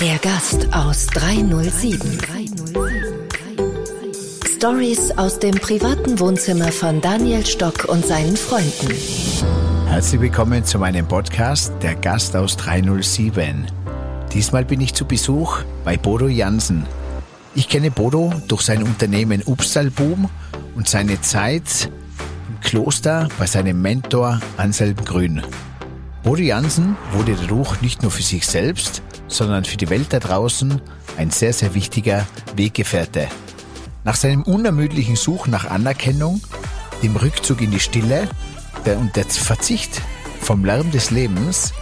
Der Gast aus 307. Stories aus dem privaten Wohnzimmer von Daniel Stock und seinen Freunden. Herzlich willkommen zu meinem Podcast Der Gast aus 307. Diesmal bin ich zu Besuch bei Bodo Jansen. Ich kenne Bodo durch sein Unternehmen Upstalboom und seine Zeit Kloster bei seinem Mentor Anselm Grün. Bodo Jansen wurde dadurch nicht nur für sich selbst, sondern für die Welt da draußen ein sehr, sehr wichtiger Weggefährte. Nach seinem unermüdlichen Suchen nach Anerkennung, dem Rückzug in die Stille und der Verzicht vom Lärm des Lebens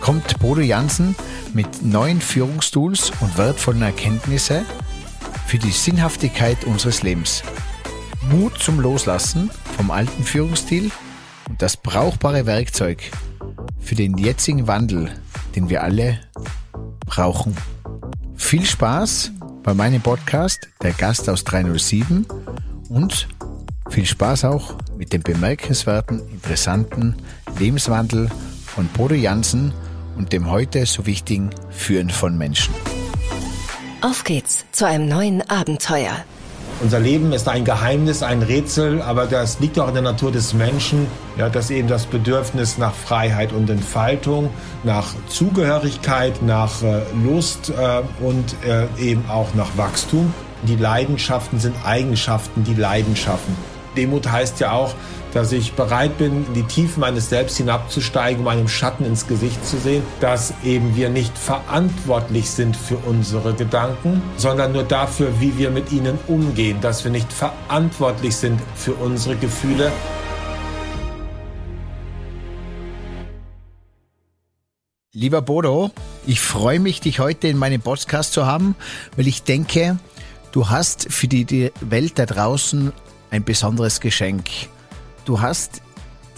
kommt Bodo Jansen mit neuen Führungstools und wertvollen Erkenntnissen für die Sinnhaftigkeit unseres Lebens. Mut zum Loslassen vom alten Führungsstil und das brauchbare Werkzeug für den jetzigen Wandel, den wir alle brauchen. Viel Spaß bei meinem Podcast Der Gast aus 307 und viel Spaß auch mit dem bemerkenswerten, interessanten Lebenswandel von Bodo Jansen und dem heute so wichtigen Führen von Menschen. Auf geht's zu einem neuen Abenteuer. Unser Leben ist ein Geheimnis, ein Rätsel, aber das liegt auch in der Natur des Menschen, ja, dass eben das Bedürfnis nach Freiheit und Entfaltung, nach Zugehörigkeit, nach äh, Lust äh, und äh, eben auch nach Wachstum. Die Leidenschaften sind Eigenschaften, die Leidenschaften. Demut heißt ja auch, dass ich bereit bin, in die Tiefen meines Selbst hinabzusteigen, um einem Schatten ins Gesicht zu sehen, dass eben wir nicht verantwortlich sind für unsere Gedanken, sondern nur dafür, wie wir mit ihnen umgehen, dass wir nicht verantwortlich sind für unsere Gefühle. Lieber Bodo, ich freue mich, dich heute in meinem Podcast zu haben, weil ich denke, du hast für die Welt da draußen ein besonderes Geschenk. Du hast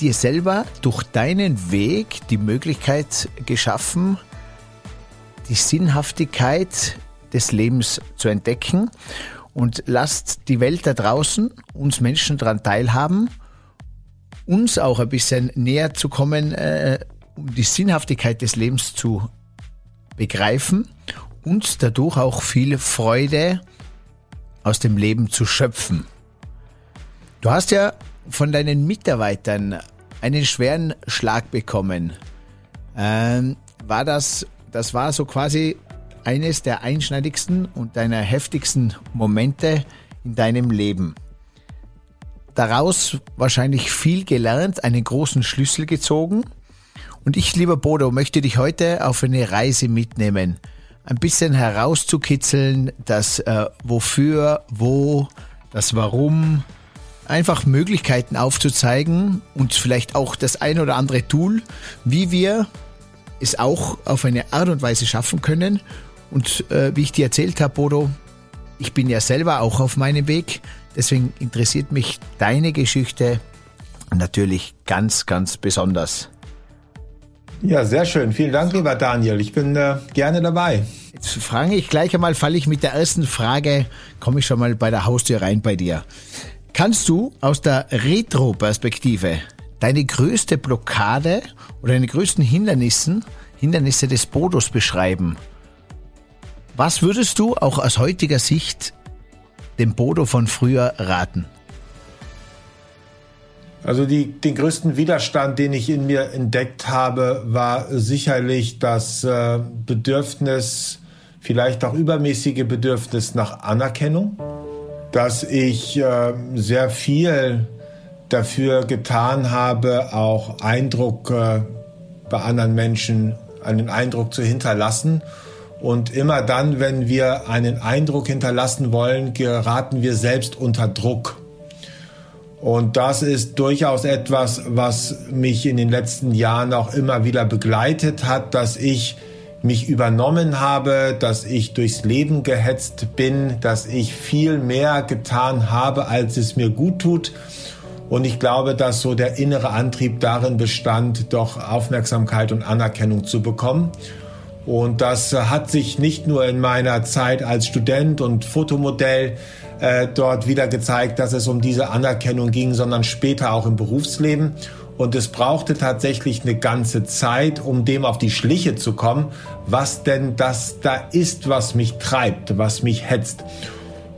dir selber durch deinen Weg die Möglichkeit geschaffen, die Sinnhaftigkeit des Lebens zu entdecken und lasst die Welt da draußen, uns Menschen daran teilhaben, uns auch ein bisschen näher zu kommen, äh, um die Sinnhaftigkeit des Lebens zu begreifen und dadurch auch viel Freude aus dem Leben zu schöpfen. Du hast ja von deinen Mitarbeitern einen schweren Schlag bekommen. Ähm, war das, das war so quasi eines der einschneidigsten und deiner heftigsten Momente in deinem Leben. Daraus wahrscheinlich viel gelernt, einen großen Schlüssel gezogen. Und ich, lieber Bodo, möchte dich heute auf eine Reise mitnehmen. Ein bisschen herauszukitzeln, das äh, Wofür, Wo, das Warum, einfach Möglichkeiten aufzuzeigen und vielleicht auch das ein oder andere Tool, wie wir es auch auf eine Art und Weise schaffen können. Und äh, wie ich dir erzählt habe, Bodo, ich bin ja selber auch auf meinem Weg. Deswegen interessiert mich deine Geschichte natürlich ganz, ganz besonders. Ja, sehr schön. Vielen Dank, lieber Daniel. Ich bin äh, gerne dabei. Jetzt frage ich gleich einmal, falle ich mit der ersten Frage, komme ich schon mal bei der Haustür rein bei dir. Kannst du aus der Retro-Perspektive deine größte Blockade oder deine größten Hindernissen, Hindernisse des Bodos beschreiben? Was würdest du auch aus heutiger Sicht dem Bodo von früher raten? Also die, den größten Widerstand, den ich in mir entdeckt habe, war sicherlich das äh, Bedürfnis, vielleicht auch übermäßige Bedürfnis nach Anerkennung dass ich äh, sehr viel dafür getan habe, auch Eindruck äh, bei anderen Menschen, einen Eindruck zu hinterlassen. Und immer dann, wenn wir einen Eindruck hinterlassen wollen, geraten wir selbst unter Druck. Und das ist durchaus etwas, was mich in den letzten Jahren auch immer wieder begleitet hat, dass ich mich übernommen habe, dass ich durchs Leben gehetzt bin, dass ich viel mehr getan habe, als es mir gut tut. Und ich glaube, dass so der innere Antrieb darin bestand, doch Aufmerksamkeit und Anerkennung zu bekommen. Und das hat sich nicht nur in meiner Zeit als Student und Fotomodell äh, dort wieder gezeigt, dass es um diese Anerkennung ging, sondern später auch im Berufsleben. Und es brauchte tatsächlich eine ganze Zeit, um dem auf die Schliche zu kommen, was denn das da ist, was mich treibt, was mich hetzt.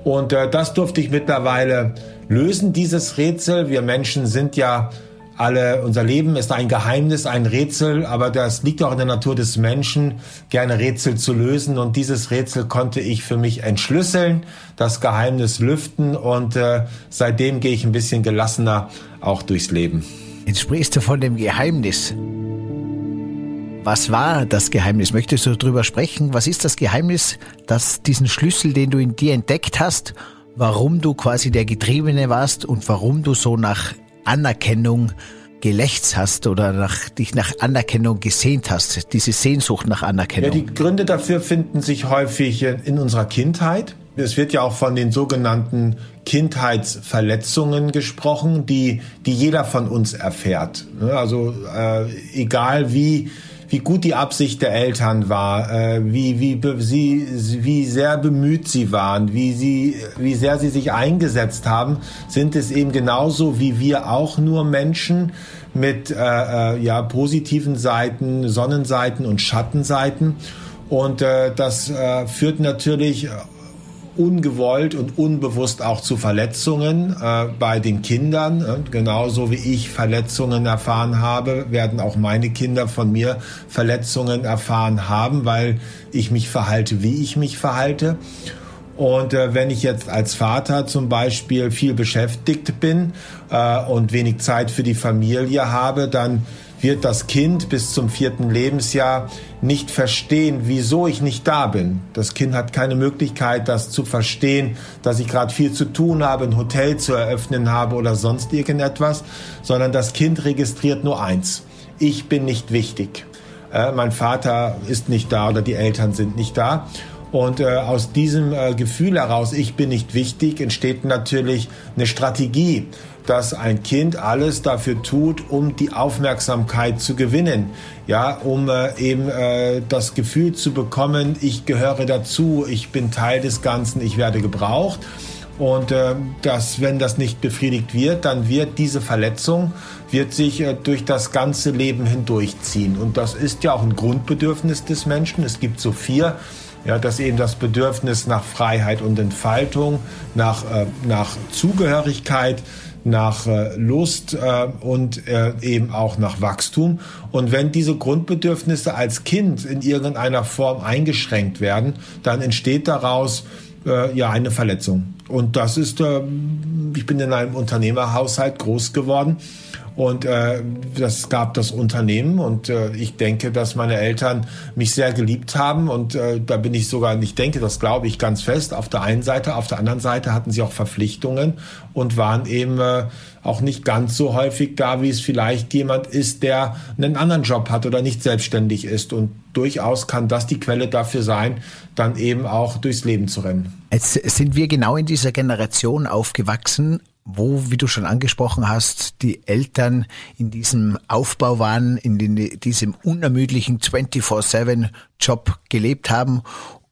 Und äh, das durfte ich mittlerweile lösen, dieses Rätsel. Wir Menschen sind ja alle, unser Leben ist ein Geheimnis, ein Rätsel, aber das liegt auch in der Natur des Menschen, gerne Rätsel zu lösen. Und dieses Rätsel konnte ich für mich entschlüsseln, das Geheimnis lüften und äh, seitdem gehe ich ein bisschen gelassener auch durchs Leben. Jetzt sprichst du von dem Geheimnis. Was war das Geheimnis? Möchtest du darüber sprechen? Was ist das Geheimnis, dass diesen Schlüssel, den du in dir entdeckt hast, warum du quasi der Getriebene warst und warum du so nach Anerkennung gelächzt hast oder nach, dich nach Anerkennung gesehnt hast, diese Sehnsucht nach Anerkennung? Ja, die Gründe dafür finden sich häufig in unserer Kindheit. Es wird ja auch von den sogenannten Kindheitsverletzungen gesprochen, die, die jeder von uns erfährt. Also äh, egal wie wie gut die Absicht der Eltern war, äh, wie, wie, sie, wie sehr bemüht sie waren, wie, sie, wie sehr sie sich eingesetzt haben, sind es eben genauso wie wir auch nur Menschen mit äh, äh, ja, positiven Seiten, Sonnenseiten und Schattenseiten. Und äh, das äh, führt natürlich ungewollt und unbewusst auch zu Verletzungen äh, bei den Kindern. Äh, genauso wie ich Verletzungen erfahren habe, werden auch meine Kinder von mir Verletzungen erfahren haben, weil ich mich verhalte, wie ich mich verhalte. Und äh, wenn ich jetzt als Vater zum Beispiel viel beschäftigt bin äh, und wenig Zeit für die Familie habe, dann wird das Kind bis zum vierten Lebensjahr nicht verstehen, wieso ich nicht da bin. Das Kind hat keine Möglichkeit, das zu verstehen, dass ich gerade viel zu tun habe, ein Hotel zu eröffnen habe oder sonst irgendetwas, sondern das Kind registriert nur eins. Ich bin nicht wichtig. Äh, mein Vater ist nicht da oder die Eltern sind nicht da. Und äh, aus diesem äh, Gefühl heraus, ich bin nicht wichtig, entsteht natürlich eine Strategie, dass ein Kind alles dafür tut, um die Aufmerksamkeit zu gewinnen. Ja, um äh, eben äh, das Gefühl zu bekommen, ich gehöre dazu, ich bin Teil des Ganzen, ich werde gebraucht. Und äh, dass, wenn das nicht befriedigt wird, dann wird diese Verletzung wird sich äh, durch das ganze Leben hindurchziehen. Und das ist ja auch ein Grundbedürfnis des Menschen. Es gibt so vier ja, dass eben das Bedürfnis nach Freiheit und Entfaltung, nach, äh, nach Zugehörigkeit, nach äh, Lust äh, und äh, eben auch nach Wachstum. Und wenn diese Grundbedürfnisse als Kind in irgendeiner Form eingeschränkt werden, dann entsteht daraus äh, ja eine Verletzung. Und das ist, äh, ich bin in einem Unternehmerhaushalt groß geworden und äh, das gab das Unternehmen und äh, ich denke, dass meine Eltern mich sehr geliebt haben und äh, da bin ich sogar, ich denke, das glaube ich ganz fest, auf der einen Seite, auf der anderen Seite hatten sie auch Verpflichtungen und waren eben äh, auch nicht ganz so häufig da, wie es vielleicht jemand ist, der einen anderen Job hat oder nicht selbstständig ist und durchaus kann das die Quelle dafür sein, dann eben auch durchs Leben zu rennen. Jetzt sind wir genau in dieser Generation aufgewachsen, wo, wie du schon angesprochen hast, die Eltern in diesem Aufbau waren, in diesem unermüdlichen 24-7-Job gelebt haben,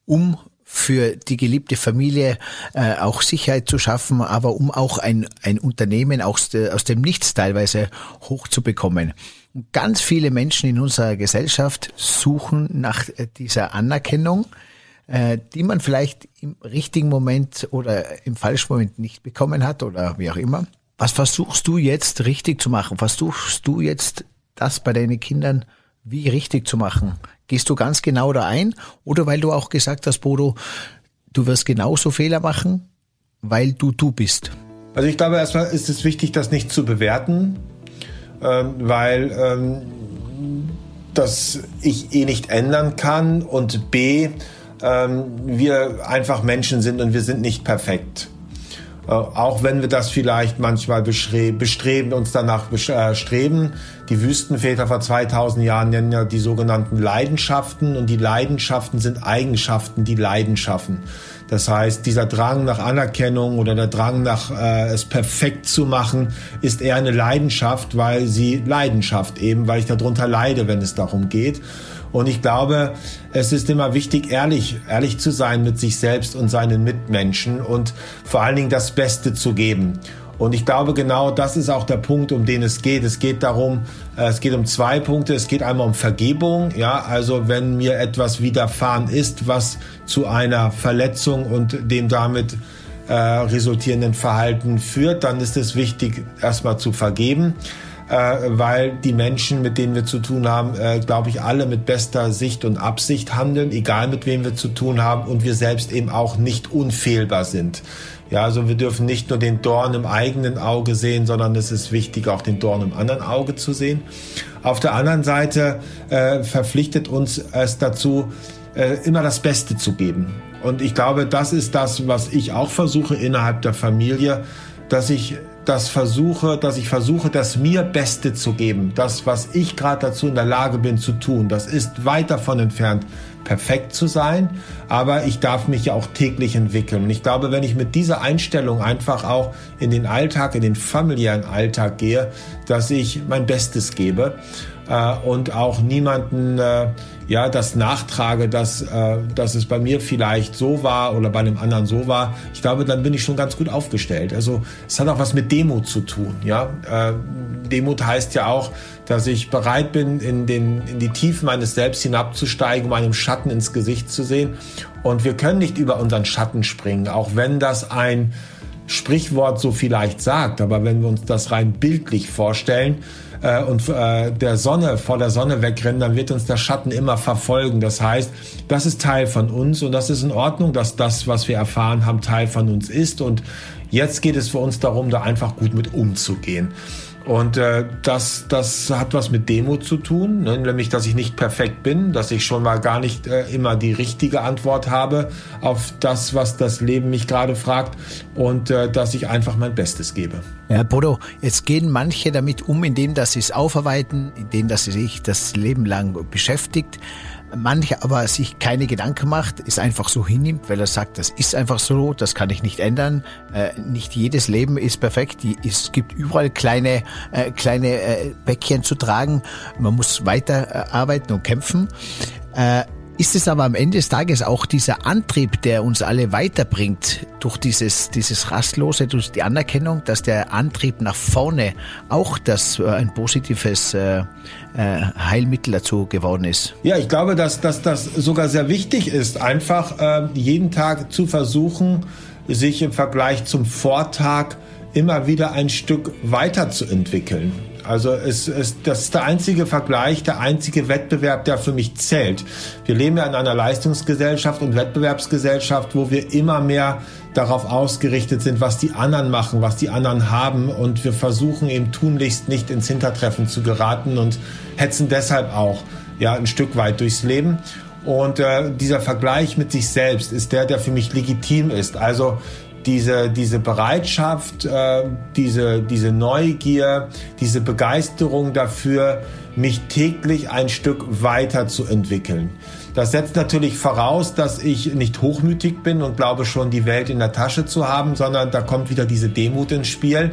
um für die geliebte Familie äh, auch Sicherheit zu schaffen, aber um auch ein, ein Unternehmen aus, aus dem Nichts teilweise hochzubekommen. Ganz viele Menschen in unserer Gesellschaft suchen nach äh, dieser Anerkennung, äh, die man vielleicht im richtigen Moment oder im falschen Moment nicht bekommen hat oder wie auch immer. Was versuchst du jetzt richtig zu machen? Versuchst du jetzt das bei deinen Kindern wie richtig zu machen? Gehst du ganz genau da ein? Oder weil du auch gesagt hast, Bodo, du wirst genauso Fehler machen, weil du du bist? Also ich glaube, erstmal ist es wichtig, das nicht zu bewerten, ähm, weil ähm, das ich eh nicht ändern kann und b, ähm, wir einfach Menschen sind und wir sind nicht perfekt. Äh, auch wenn wir das vielleicht manchmal bestreben, uns danach. Äh, die Wüstenväter vor 2000 Jahren nennen ja die sogenannten Leidenschaften und die Leidenschaften sind Eigenschaften, die Leidenschaften. Das heißt, dieser Drang nach Anerkennung oder der Drang nach äh, es perfekt zu machen, ist eher eine Leidenschaft, weil sie Leidenschaft eben, weil ich darunter leide, wenn es darum geht. Und ich glaube, es ist immer wichtig, ehrlich, ehrlich zu sein mit sich selbst und seinen Mitmenschen und vor allen Dingen das Beste zu geben. Und ich glaube, genau das ist auch der Punkt, um den es geht. Es geht darum, äh, es geht um zwei Punkte. Es geht einmal um Vergebung. Ja, also wenn mir etwas widerfahren ist, was zu einer Verletzung und dem damit äh, resultierenden Verhalten führt, dann ist es wichtig, erstmal zu vergeben weil die Menschen, mit denen wir zu tun haben, äh, glaube ich, alle mit bester Sicht und Absicht handeln, egal mit wem wir zu tun haben und wir selbst eben auch nicht unfehlbar sind. Ja, also wir dürfen nicht nur den Dorn im eigenen Auge sehen, sondern es ist wichtig, auch den Dorn im anderen Auge zu sehen. Auf der anderen Seite äh, verpflichtet uns es dazu, äh, immer das Beste zu geben. Und ich glaube, das ist das, was ich auch versuche innerhalb der Familie, dass ich das versuche, dass ich versuche, das mir Beste zu geben. Das, was ich gerade dazu in der Lage bin zu tun, das ist weit davon entfernt, perfekt zu sein. Aber ich darf mich ja auch täglich entwickeln. Und ich glaube, wenn ich mit dieser Einstellung einfach auch in den Alltag, in den familiären Alltag gehe, dass ich mein Bestes gebe, äh, und auch niemanden äh, ja das nachtrage, dass, äh, dass es bei mir vielleicht so war oder bei einem anderen so war. Ich glaube, dann bin ich schon ganz gut aufgestellt. Also es hat auch was mit Demut zu tun. Ja, äh, Demut heißt ja auch, dass ich bereit bin, in, den, in die Tiefen meines Selbst hinabzusteigen, um einem Schatten ins Gesicht zu sehen. Und wir können nicht über unseren Schatten springen, auch wenn das ein Sprichwort so vielleicht sagt. Aber wenn wir uns das rein bildlich vorstellen, äh, und äh, der Sonne vor der Sonne wegrennen, dann wird uns der Schatten immer verfolgen. Das heißt, das ist Teil von uns und das ist in Ordnung, dass das, was wir erfahren haben, Teil von uns ist. Und jetzt geht es für uns darum, da einfach gut mit umzugehen. Und äh, das, das hat was mit Demut zu tun, ne? nämlich dass ich nicht perfekt bin, dass ich schon mal gar nicht äh, immer die richtige Antwort habe auf das, was das Leben mich gerade fragt und äh, dass ich einfach mein Bestes gebe. Ja, Bodo, jetzt gehen manche damit um, indem dass sie es aufarbeiten, indem dass sie sich das Leben lang beschäftigt mancher aber sich keine Gedanken macht, es einfach so hinnimmt, weil er sagt, das ist einfach so, das kann ich nicht ändern. Äh, nicht jedes Leben ist perfekt. Es gibt überall kleine, äh, kleine äh, Päckchen zu tragen. Man muss weiter arbeiten und kämpfen. Ist es aber am Ende des Tages auch dieser Antrieb, der uns alle weiterbringt, durch dieses, dieses Rastlose, durch die Anerkennung, dass der Antrieb nach vorne auch das äh, ein positives äh, äh, Heilmittel dazu geworden ist? Ja, ich glaube, dass, dass das sogar sehr wichtig ist, einfach äh, jeden Tag zu versuchen, sich im Vergleich zum Vortag immer wieder ein Stück weiterzuentwickeln. Also es, es, das ist der einzige Vergleich, der einzige Wettbewerb, der für mich zählt. Wir leben ja in einer Leistungsgesellschaft und Wettbewerbsgesellschaft, wo wir immer mehr darauf ausgerichtet sind, was die anderen machen, was die anderen haben und wir versuchen eben tunlichst nicht ins Hintertreffen zu geraten und hetzen deshalb auch ja ein Stück weit durchs Leben. Und äh, dieser Vergleich mit sich selbst ist der, der für mich legitim ist. Also diese, diese Bereitschaft, äh, diese, diese Neugier, diese Begeisterung dafür, mich täglich ein Stück weiter zu entwickeln. Das setzt natürlich voraus, dass ich nicht hochmütig bin und glaube schon die Welt in der Tasche zu haben, sondern da kommt wieder diese Demut ins Spiel,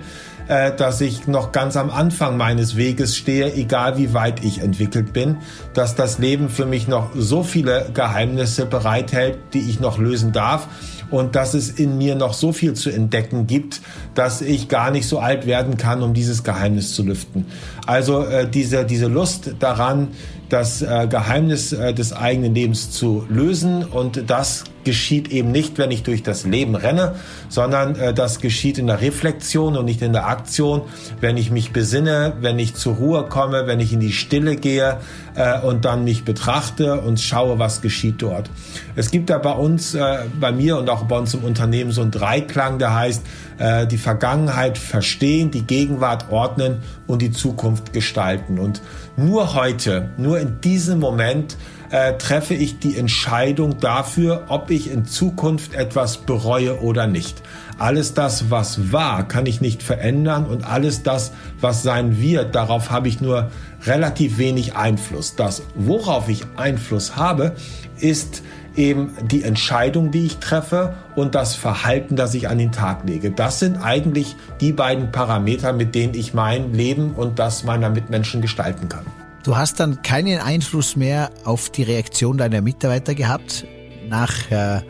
äh, dass ich noch ganz am Anfang meines Weges stehe, egal wie weit ich entwickelt bin, dass das Leben für mich noch so viele Geheimnisse bereithält, die ich noch lösen darf und dass es in mir noch so viel zu entdecken gibt, dass ich gar nicht so alt werden kann, um dieses Geheimnis zu lüften. Also äh, diese, diese Lust daran, das äh, Geheimnis äh, des eigenen Lebens zu lösen. Und das geschieht eben nicht, wenn ich durch das Leben renne, sondern äh, das geschieht in der Reflexion und nicht in der Aktion, wenn ich mich besinne, wenn ich zur Ruhe komme, wenn ich in die Stille gehe äh, und dann mich betrachte und schaue, was geschieht dort. Es gibt da bei uns, äh, bei mir und auch bei uns im Unternehmen so einen Dreiklang, der heißt, äh, die Vergangenheit verstehen, die Gegenwart ordnen und die Zukunft gestalten. Und nur heute, nur in diesem Moment äh, treffe ich die Entscheidung dafür, ob ich in Zukunft etwas bereue oder nicht. Alles das, was war, kann ich nicht verändern und alles das, was sein wird, darauf habe ich nur relativ wenig Einfluss. Das, worauf ich Einfluss habe, ist eben die Entscheidung, die ich treffe und das Verhalten, das ich an den Tag lege. Das sind eigentlich die beiden Parameter, mit denen ich mein Leben und das meiner Mitmenschen gestalten kann. Du hast dann keinen Einfluss mehr auf die Reaktion deiner Mitarbeiter gehabt nach, äh,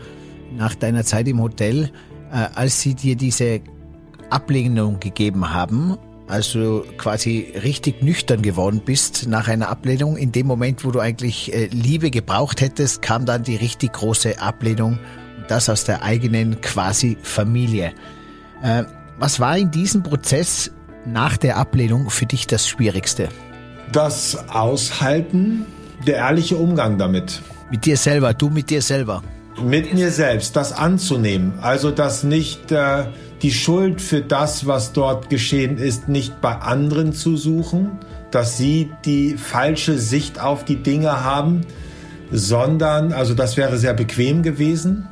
nach deiner Zeit im Hotel, äh, als sie dir diese Ablehnung gegeben haben also quasi richtig nüchtern geworden bist nach einer Ablehnung. In dem Moment, wo du eigentlich äh, Liebe gebraucht hättest, kam dann die richtig große Ablehnung und das aus der eigenen quasi Familie. Äh, was war in diesem Prozess nach der Ablehnung für dich das Schwierigste? Das Aushalten, der ehrliche Umgang damit. Mit dir selber, du mit dir selber. Mit mir selbst, das anzunehmen. Also das nicht äh, die Schuld für das, was dort geschehen ist, nicht bei anderen zu suchen, dass sie die falsche Sicht auf die Dinge haben, sondern, also das wäre sehr bequem gewesen,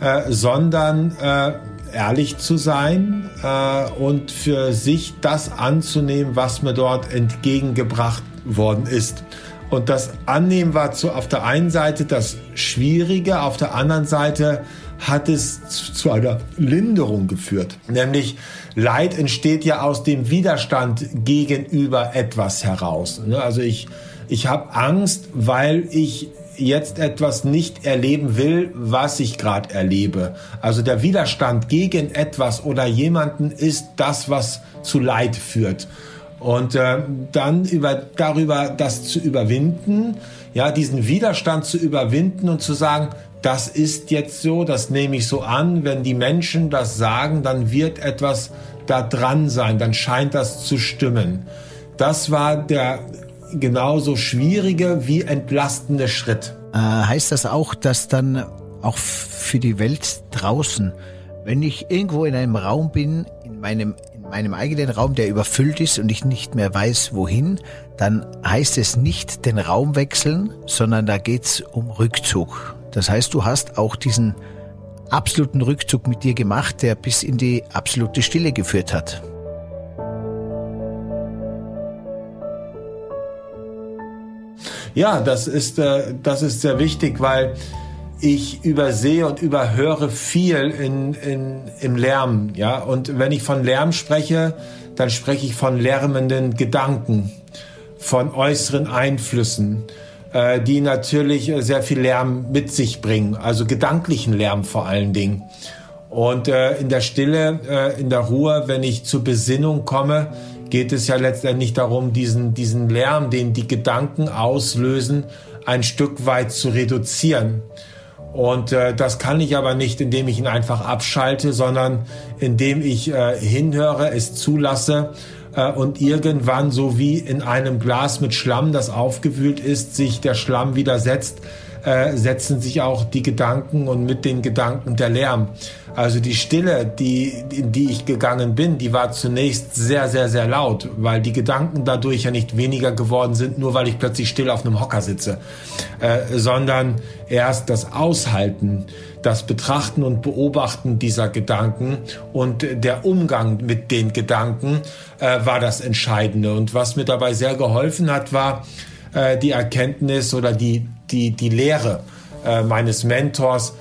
äh, sondern äh, ehrlich zu sein äh, und für sich das anzunehmen, was mir dort entgegengebracht worden ist. Und das Annehmen war zu, auf der einen Seite das Schwierige, auf der anderen Seite hat es zu einer Linderung geführt. Nämlich Leid entsteht ja aus dem Widerstand gegenüber etwas heraus. Ne? Also ich, ich habe Angst, weil ich jetzt etwas nicht erleben will, was ich gerade erlebe. Also der Widerstand gegen etwas oder jemanden ist das, was zu Leid führt. Und äh, dann über, darüber das zu überwinden, ja, diesen Widerstand zu überwinden und zu sagen, das ist jetzt so, das nehme ich so an. Wenn die Menschen das sagen, dann wird etwas da dran sein, dann scheint das zu stimmen. Das war der genauso schwierige wie entlastende Schritt. Äh, heißt das auch, dass dann auch für die Welt draußen, wenn ich irgendwo in einem Raum bin, in meinem, in meinem eigenen Raum, der überfüllt ist und ich nicht mehr weiß, wohin, dann heißt es nicht den Raum wechseln, sondern da geht's um Rückzug. Das heißt, du hast auch diesen absoluten Rückzug mit dir gemacht, der bis in die absolute Stille geführt hat. Ja, das ist, äh, das ist sehr wichtig, weil ich übersehe und überhöre viel in, in, im Lärm. Ja? Und wenn ich von Lärm spreche, dann spreche ich von lärmenden Gedanken, von äußeren Einflüssen, äh, die natürlich äh, sehr viel Lärm mit sich bringen, also gedanklichen Lärm vor allen Dingen. Und äh, in der Stille, äh, in der Ruhe, wenn ich zur Besinnung komme, geht es ja letztendlich darum, diesen, diesen Lärm, den die Gedanken auslösen, ein Stück weit zu reduzieren. Und äh, das kann ich aber nicht, indem ich ihn einfach abschalte, sondern indem ich äh, hinhöre, es zulasse äh, und irgendwann, so wie in einem Glas mit Schlamm, das aufgewühlt ist, sich der Schlamm widersetzt, äh, setzen sich auch die Gedanken und mit den Gedanken der Lärm. Also die Stille, die, in die ich gegangen bin, die war zunächst sehr, sehr, sehr laut, weil die Gedanken dadurch ja nicht weniger geworden sind, nur weil ich plötzlich still auf einem Hocker sitze, äh, sondern erst das Aushalten, das Betrachten und Beobachten dieser Gedanken und der Umgang mit den Gedanken äh, war das Entscheidende. Und was mir dabei sehr geholfen hat, war äh, die Erkenntnis oder die, die, die Lehre äh, meines Mentors,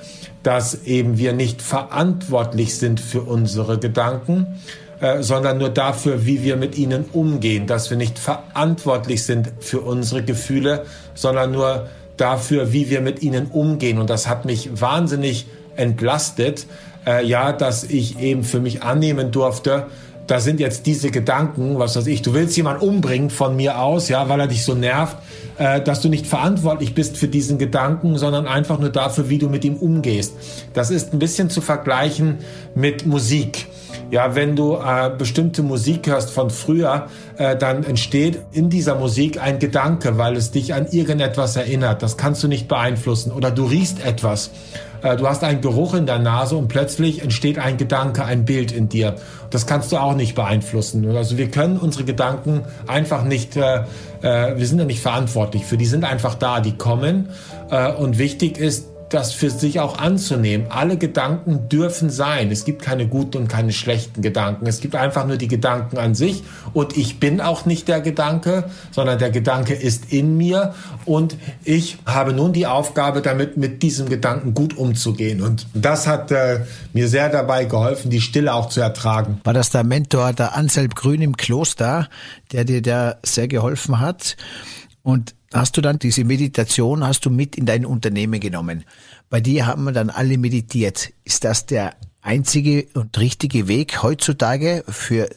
dass eben wir nicht verantwortlich sind für unsere Gedanken, äh, sondern nur dafür, wie wir mit ihnen umgehen, dass wir nicht verantwortlich sind für unsere Gefühle, sondern nur dafür, wie wir mit ihnen umgehen. Und das hat mich wahnsinnig entlastet, äh, ja, dass ich eben für mich annehmen durfte, da sind jetzt diese Gedanken, was weiß ich, du willst jemanden umbringen von mir aus, ja, weil er dich so nervt, äh, dass du nicht verantwortlich bist für diesen Gedanken, sondern einfach nur dafür, wie du mit ihm umgehst. Das ist ein bisschen zu vergleichen mit Musik. Ja, wenn du äh, bestimmte Musik hörst von früher, äh, dann entsteht in dieser Musik ein Gedanke, weil es dich an irgendetwas erinnert. Das kannst du nicht beeinflussen. Oder du riechst etwas. Äh, du hast einen Geruch in der Nase und plötzlich entsteht ein Gedanke, ein Bild in dir. Das kannst du auch nicht beeinflussen. Also wir können unsere Gedanken einfach nicht, äh, äh, wir sind ja nicht verantwortlich für. Die sind einfach da, die kommen. Äh, und wichtig ist, das für sich auch anzunehmen. Alle Gedanken dürfen sein. Es gibt keine guten und keine schlechten Gedanken. Es gibt einfach nur die Gedanken an sich. Und ich bin auch nicht der Gedanke, sondern der Gedanke ist in mir. Und ich habe nun die Aufgabe, damit mit diesem Gedanken gut umzugehen. Und das hat äh, mir sehr dabei geholfen, die Stille auch zu ertragen. War das der Mentor, der Anselm Grün im Kloster, der dir da sehr geholfen hat? Und hast du dann diese Meditation, hast du mit in dein Unternehmen genommen. Bei dir haben wir dann alle meditiert. Ist das der einzige und richtige Weg heutzutage für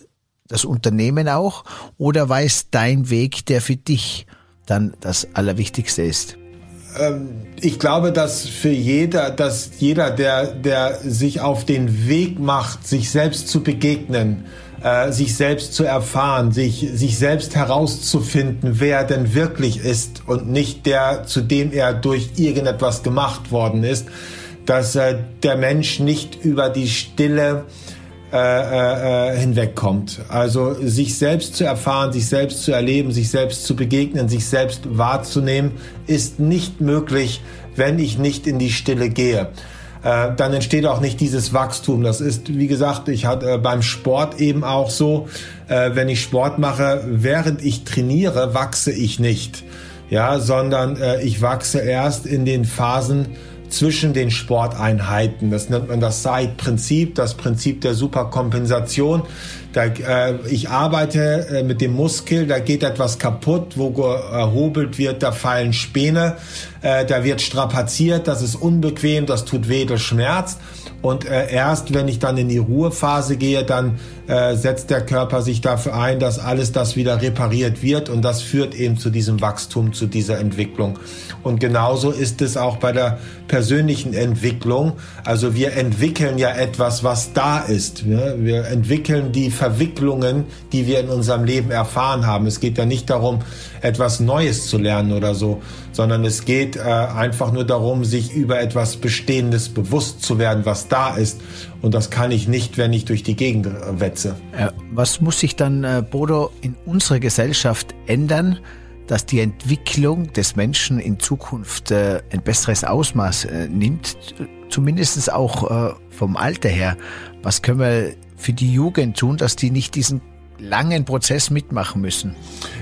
das Unternehmen auch? Oder war es dein Weg, der für dich dann das Allerwichtigste ist? Ähm, ich glaube, dass für jeder, dass jeder, der, der sich auf den Weg macht, sich selbst zu begegnen, äh, sich selbst zu erfahren, sich, sich selbst herauszufinden, wer er denn wirklich ist und nicht der, zu dem er durch irgendetwas gemacht worden ist, dass äh, der Mensch nicht über die Stille äh, äh, äh, hinwegkommt. Also sich selbst zu erfahren, sich selbst zu erleben, sich selbst zu begegnen, sich selbst wahrzunehmen, ist nicht möglich, wenn ich nicht in die Stille gehe. Äh, dann entsteht auch nicht dieses Wachstum. Das ist, wie gesagt, ich hatte äh, beim Sport eben auch so, äh, wenn ich Sport mache, während ich trainiere, wachse ich nicht. Ja, sondern äh, ich wachse erst in den Phasen, zwischen den Sporteinheiten. Das nennt man das Side-Prinzip, das Prinzip der Superkompensation. Da, äh, ich arbeite äh, mit dem Muskel, da geht etwas kaputt, wo erhobelt wird, da fallen Späne, äh, da wird strapaziert, das ist unbequem, das tut weh, das schmerzt. Und äh, erst wenn ich dann in die Ruhephase gehe, dann äh, setzt der Körper sich dafür ein, dass alles das wieder repariert wird und das führt eben zu diesem Wachstum, zu dieser Entwicklung. Und genauso ist es auch bei der persönlichen Entwicklung. Also wir entwickeln ja etwas, was da ist. Wir entwickeln die Verwicklungen, die wir in unserem Leben erfahren haben. Es geht ja nicht darum, etwas Neues zu lernen oder so, sondern es geht äh, einfach nur darum, sich über etwas Bestehendes bewusst zu werden, was da ist. Und das kann ich nicht, wenn ich durch die Gegend wetze. Äh, was muss sich dann, äh, Bodo, in unserer Gesellschaft ändern, dass die Entwicklung des Menschen in Zukunft äh, ein besseres Ausmaß äh, nimmt, zumindest auch äh, vom Alter her? Was können wir für die Jugend tun, dass die nicht diesen langen Prozess mitmachen müssen.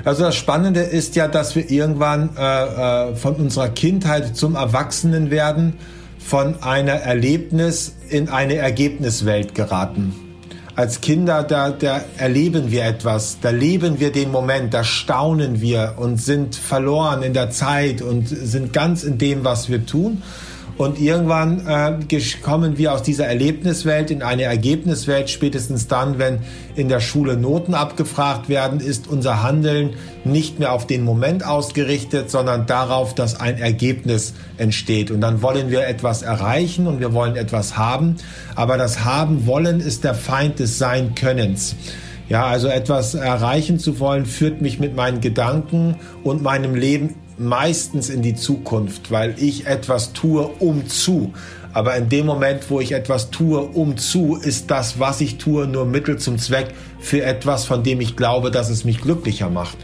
Also das Spannende ist ja, dass wir irgendwann äh, äh, von unserer Kindheit zum Erwachsenen werden, von einer Erlebnis in eine Ergebniswelt geraten. Als Kinder, da, da erleben wir etwas, da leben wir den Moment, da staunen wir und sind verloren in der Zeit und sind ganz in dem, was wir tun. Und irgendwann äh, kommen wir aus dieser Erlebniswelt in eine Ergebniswelt. Spätestens dann, wenn in der Schule Noten abgefragt werden, ist unser Handeln nicht mehr auf den Moment ausgerichtet, sondern darauf, dass ein Ergebnis entsteht. Und dann wollen wir etwas erreichen und wir wollen etwas haben. Aber das Haben wollen ist der Feind des Sein-Könnens. Ja, also etwas erreichen zu wollen, führt mich mit meinen Gedanken und meinem Leben meistens in die Zukunft, weil ich etwas tue, um zu. Aber in dem Moment, wo ich etwas tue, um zu, ist das, was ich tue, nur Mittel zum Zweck für etwas, von dem ich glaube, dass es mich glücklicher macht.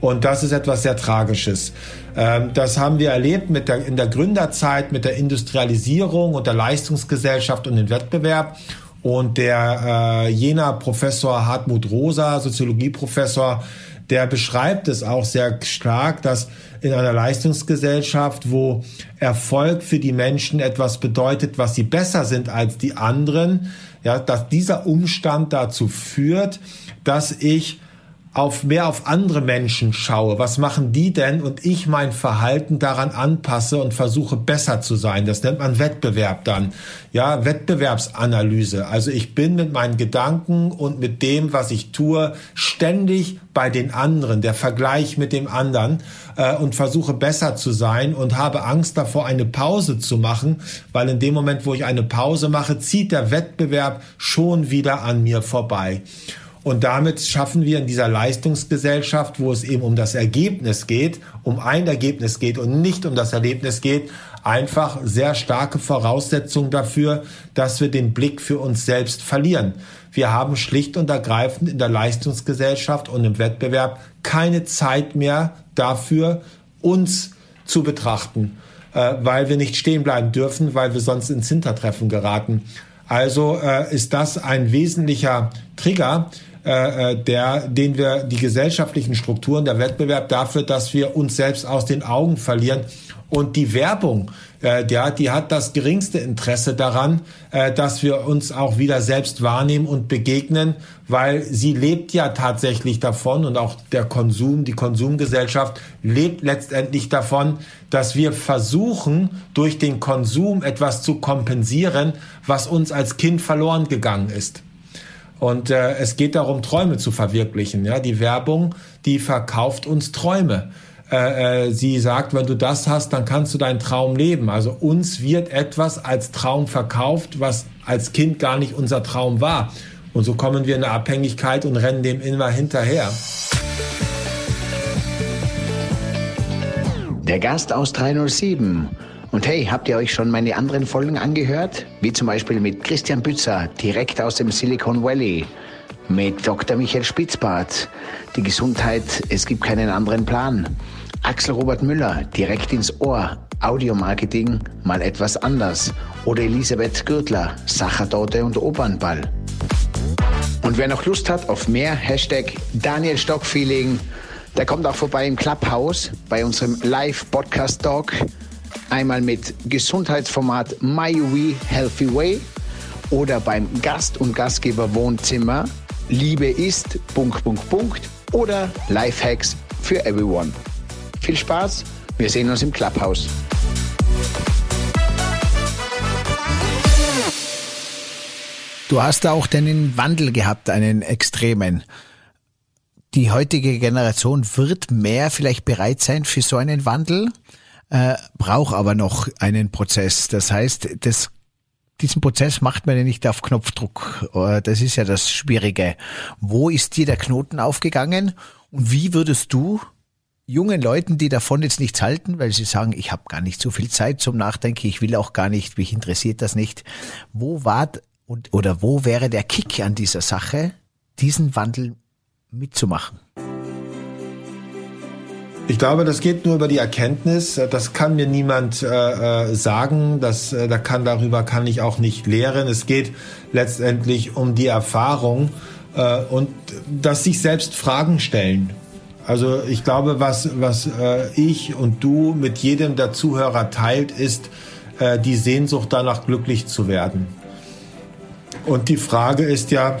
Und das ist etwas sehr Tragisches. Ähm, das haben wir erlebt mit der, in der Gründerzeit, mit der Industrialisierung und der Leistungsgesellschaft und dem Wettbewerb. Und der äh, jener Professor Hartmut Rosa, Soziologieprofessor, der beschreibt es auch sehr stark, dass in einer Leistungsgesellschaft, wo Erfolg für die Menschen etwas bedeutet, was sie besser sind als die anderen, ja, dass dieser Umstand dazu führt, dass ich auf mehr auf andere Menschen schaue, was machen die denn und ich mein Verhalten daran anpasse und versuche besser zu sein. Das nennt man Wettbewerb dann. Ja, Wettbewerbsanalyse. Also ich bin mit meinen Gedanken und mit dem, was ich tue, ständig bei den anderen, der Vergleich mit dem anderen äh, und versuche besser zu sein und habe Angst davor, eine Pause zu machen, weil in dem Moment, wo ich eine Pause mache, zieht der Wettbewerb schon wieder an mir vorbei. Und damit schaffen wir in dieser Leistungsgesellschaft, wo es eben um das Ergebnis geht, um ein Ergebnis geht und nicht um das Erlebnis geht, einfach sehr starke Voraussetzungen dafür, dass wir den Blick für uns selbst verlieren. Wir haben schlicht und ergreifend in der Leistungsgesellschaft und im Wettbewerb keine Zeit mehr dafür, uns zu betrachten, äh, weil wir nicht stehen bleiben dürfen, weil wir sonst ins Hintertreffen geraten. Also äh, ist das ein wesentlicher Trigger, äh, äh, der, den wir die gesellschaftlichen Strukturen, der Wettbewerb dafür, dass wir uns selbst aus den Augen verlieren. Und die Werbung, äh, hat, die hat das geringste Interesse daran, äh, dass wir uns auch wieder selbst wahrnehmen und begegnen, weil sie lebt ja tatsächlich davon und auch der Konsum, die Konsumgesellschaft lebt letztendlich davon, dass wir versuchen, durch den Konsum etwas zu kompensieren, was uns als Kind verloren gegangen ist. Und äh, es geht darum, Träume zu verwirklichen. Ja, die Werbung, die verkauft uns Träume. Äh, äh, sie sagt, wenn du das hast, dann kannst du deinen Traum leben. Also uns wird etwas als Traum verkauft, was als Kind gar nicht unser Traum war. Und so kommen wir in eine Abhängigkeit und rennen dem immer hinterher. Der Gast aus 307. Und hey, habt ihr euch schon meine anderen Folgen angehört? Wie zum Beispiel mit Christian Bützer, direkt aus dem Silicon Valley. Mit Dr. Michael Spitzbart. Die Gesundheit, es gibt keinen anderen Plan. Axel Robert Müller, direkt ins Ohr. Audiomarketing, mal etwas anders. Oder Elisabeth Gürtler, Sachertorte und Opernball. Und wer noch Lust hat auf mehr, Hashtag Daniel Stock Feeling, der kommt auch vorbei im Clubhouse bei unserem Live-Podcast-Talk. Einmal mit Gesundheitsformat My We Healthy Way oder beim Gast- und Gastgeber Wohnzimmer Liebe ist Punkt, Punkt, Punkt oder Lifehacks für everyone. Viel Spaß, wir sehen uns im Clubhouse. Du hast da auch den Wandel gehabt, einen extremen. Die heutige Generation wird mehr vielleicht bereit sein für so einen Wandel, äh, braucht aber noch einen Prozess. Das heißt, das diesen Prozess macht man ja nicht auf Knopfdruck. Äh, das ist ja das Schwierige. Wo ist dir der Knoten aufgegangen und wie würdest du jungen Leuten, die davon jetzt nichts halten, weil sie sagen, ich habe gar nicht so viel Zeit zum Nachdenken, ich will auch gar nicht, mich interessiert das nicht. Wo war und oder wo wäre der Kick an dieser Sache, diesen Wandel mitzumachen? Ich glaube, das geht nur über die Erkenntnis. Das kann mir niemand äh, äh, sagen. Das, äh, da kann darüber kann ich auch nicht lehren. Es geht letztendlich um die Erfahrung äh, und dass sich selbst Fragen stellen. Also ich glaube, was was äh, ich und du mit jedem der Zuhörer teilt, ist äh, die Sehnsucht danach glücklich zu werden. Und die Frage ist ja,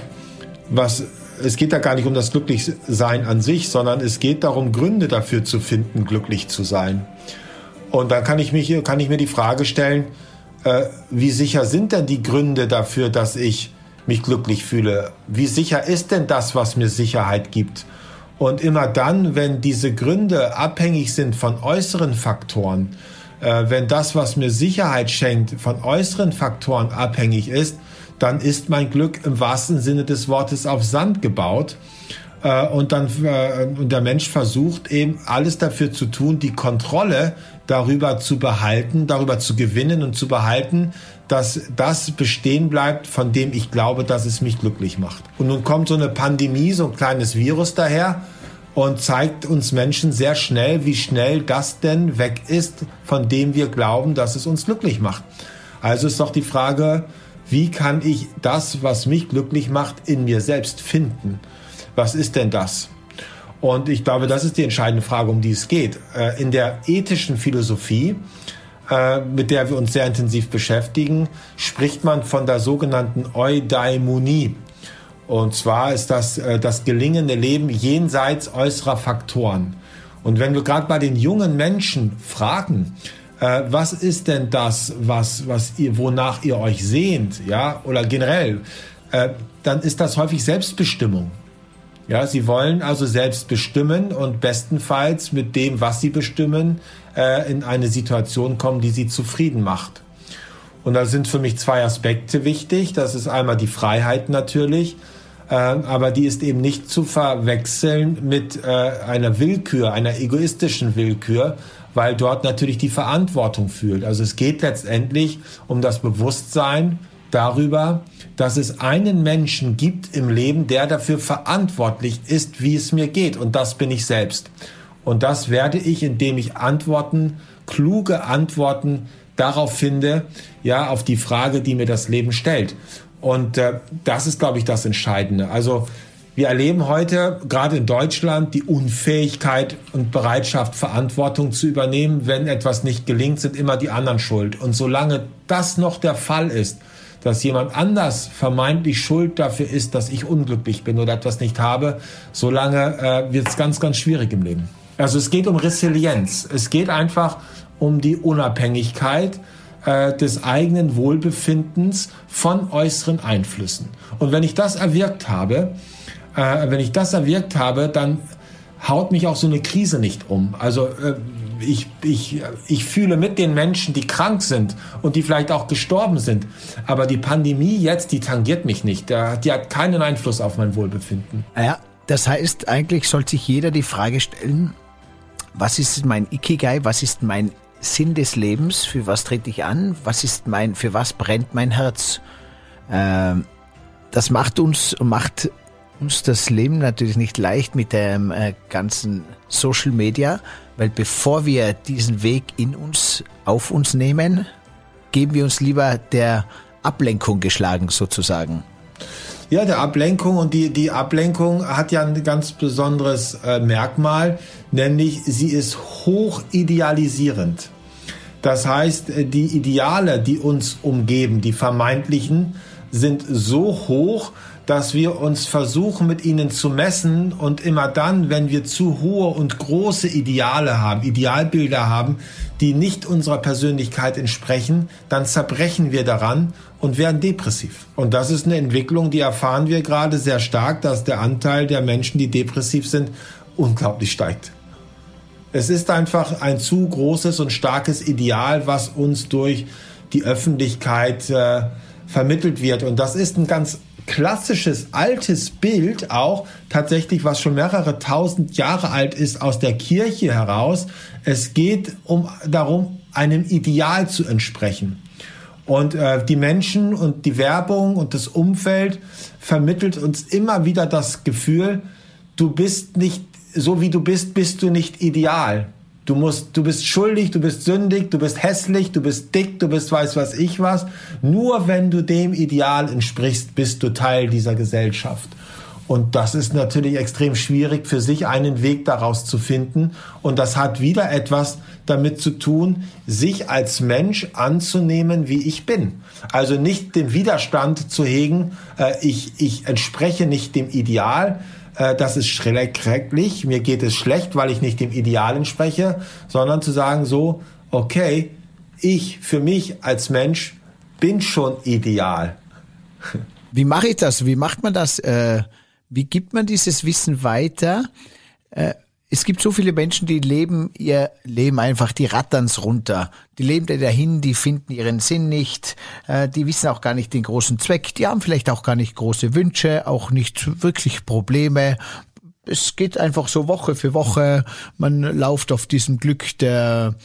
was es geht da gar nicht um das Glücklichsein an sich, sondern es geht darum, Gründe dafür zu finden, glücklich zu sein. Und dann kann ich, mich, kann ich mir die Frage stellen, äh, wie sicher sind denn die Gründe dafür, dass ich mich glücklich fühle? Wie sicher ist denn das, was mir Sicherheit gibt? Und immer dann, wenn diese Gründe abhängig sind von äußeren Faktoren, äh, wenn das, was mir Sicherheit schenkt, von äußeren Faktoren abhängig ist, dann ist mein Glück im wahrsten Sinne des Wortes auf Sand gebaut. Äh, und dann äh, und der Mensch versucht eben alles dafür zu tun, die Kontrolle darüber zu behalten, darüber zu gewinnen und zu behalten, dass das bestehen bleibt, von dem ich glaube, dass es mich glücklich macht. Und nun kommt so eine Pandemie, so ein kleines Virus daher und zeigt uns Menschen sehr schnell, wie schnell das denn weg ist, von dem wir glauben, dass es uns glücklich macht. Also ist doch die Frage, wie kann ich das, was mich glücklich macht, in mir selbst finden? Was ist denn das? Und ich glaube, das ist die entscheidende Frage, um die es geht. Äh, in der ethischen Philosophie, äh, mit der wir uns sehr intensiv beschäftigen, spricht man von der sogenannten Eudaimonie. Und zwar ist das äh, das gelingende Leben jenseits äußerer Faktoren. Und wenn wir gerade bei den jungen Menschen fragen, äh, was ist denn das, was, was ihr, wonach ihr euch sehnt, ja, oder generell, äh, dann ist das häufig Selbstbestimmung. Ja, sie wollen also selbst bestimmen und bestenfalls mit dem, was sie bestimmen, äh, in eine Situation kommen, die sie zufrieden macht. Und da sind für mich zwei Aspekte wichtig. Das ist einmal die Freiheit natürlich, äh, aber die ist eben nicht zu verwechseln mit äh, einer Willkür, einer egoistischen Willkür, weil dort natürlich die Verantwortung fühlt. Also es geht letztendlich um das Bewusstsein darüber, dass es einen Menschen gibt im Leben, der dafür verantwortlich ist, wie es mir geht. Und das bin ich selbst. Und das werde ich, indem ich Antworten, kluge Antworten darauf finde, ja, auf die Frage, die mir das Leben stellt. Und äh, das ist, glaube ich, das Entscheidende. Also Wir erleben heute, gerade in Deutschland, die Unfähigkeit und Bereitschaft, Verantwortung zu übernehmen. Wenn etwas nicht gelingt, sind immer die anderen schuld. Und solange das noch der Fall ist, dass jemand anders vermeintlich schuld dafür ist, dass ich unglücklich bin oder etwas nicht habe, solange äh, wird es ganz, ganz schwierig im Leben. Also es geht um Resilienz. Es geht einfach um die Unabhängigkeit äh, des eigenen Wohlbefindens von äußeren Einflüssen. Und wenn ich das erwirkt habe, äh, wenn ich das erwirkt habe, dann haut mich auch so eine Krise nicht um. Also äh, ich, ich, ich fühle mit den Menschen, die krank sind und die vielleicht auch gestorben sind. Aber die Pandemie jetzt, die tangiert mich nicht. Die hat keinen Einfluss auf mein Wohlbefinden. Ja, das heißt, eigentlich sollte sich jeder die Frage stellen, was ist mein Ikigai, was ist mein Sinn des Lebens, für was trete ich an, was ist mein, für was brennt mein Herz. Ähm, das macht uns, macht uns das Leben natürlich nicht leicht mit dem äh, ganzen Social Media, weil bevor wir diesen Weg in uns, auf uns nehmen, geben wir uns lieber der Ablenkung geschlagen sozusagen. Ja, der Ablenkung und die, die Ablenkung hat ja ein ganz besonderes äh, Merkmal, nämlich sie ist hoch idealisierend. Das heißt, äh, die Ideale, die uns umgeben, die vermeintlichen, sind so hoch, dass wir uns versuchen, mit ihnen zu messen und immer dann, wenn wir zu hohe und große Ideale haben, Idealbilder haben, die nicht unserer Persönlichkeit entsprechen, dann zerbrechen wir daran und werden depressiv. Und das ist eine Entwicklung, die erfahren wir gerade sehr stark, dass der Anteil der Menschen, die depressiv sind, unglaublich steigt. Es ist einfach ein zu großes und starkes Ideal, was uns durch die Öffentlichkeit äh, vermittelt wird. Und das ist ein ganz klassisches altes Bild auch tatsächlich, was schon mehrere tausend Jahre alt ist, aus der Kirche heraus. Es geht um darum, einem Ideal zu entsprechen. Und äh, die Menschen und die Werbung und das Umfeld vermittelt uns immer wieder das Gefühl, du bist nicht so wie du bist, bist du nicht ideal. Du musst, du bist schuldig, du bist sündig, du bist hässlich, du bist dick, du bist weiß was ich was. Nur wenn du dem Ideal entsprichst, bist du Teil dieser Gesellschaft. Und das ist natürlich extrem schwierig, für sich einen Weg daraus zu finden. Und das hat wieder etwas damit zu tun, sich als Mensch anzunehmen, wie ich bin. Also nicht den Widerstand zu hegen, äh, ich, ich entspreche nicht dem Ideal, äh, das ist schrecklich, mir geht es schlecht, weil ich nicht dem Ideal entspreche, sondern zu sagen so, okay, ich für mich als Mensch bin schon ideal. Wie mache ich das? Wie macht man das? Äh, wie gibt man dieses Wissen weiter? Äh, es gibt so viele Menschen, die leben ihr Leben einfach, die ratterns runter. Die leben da dahin, die finden ihren Sinn nicht, äh, die wissen auch gar nicht den großen Zweck, die haben vielleicht auch gar nicht große Wünsche, auch nicht wirklich Probleme. Es geht einfach so Woche für Woche, man lauft auf diesem Glück der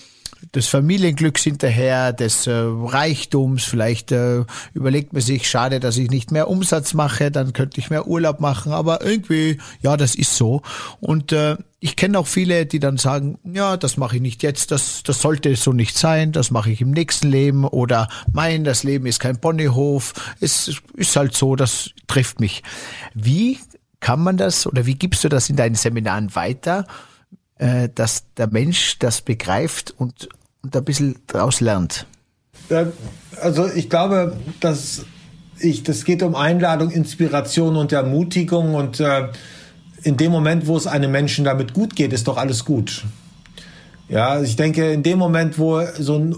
des Familienglücks hinterher, des äh, Reichtums. Vielleicht äh, überlegt man sich, schade, dass ich nicht mehr Umsatz mache, dann könnte ich mehr Urlaub machen. Aber irgendwie, ja, das ist so. Und äh, ich kenne auch viele, die dann sagen, ja, das mache ich nicht jetzt, das, das sollte so nicht sein, das mache ich im nächsten Leben oder mein, das Leben ist kein Ponyhof, es ist halt so, das trifft mich. Wie kann man das oder wie gibst du das in deinen Seminaren weiter? äh, dass der Mensch das begreift und, und ein bisschen daraus lernt? Also ich glaube, dass ich, das geht um Einladung, Inspiration und Ermutigung und äh, in dem Moment, wo es einem Menschen damit gut geht, ist doch alles gut. Ja, ich denke, in dem Moment, wo so ein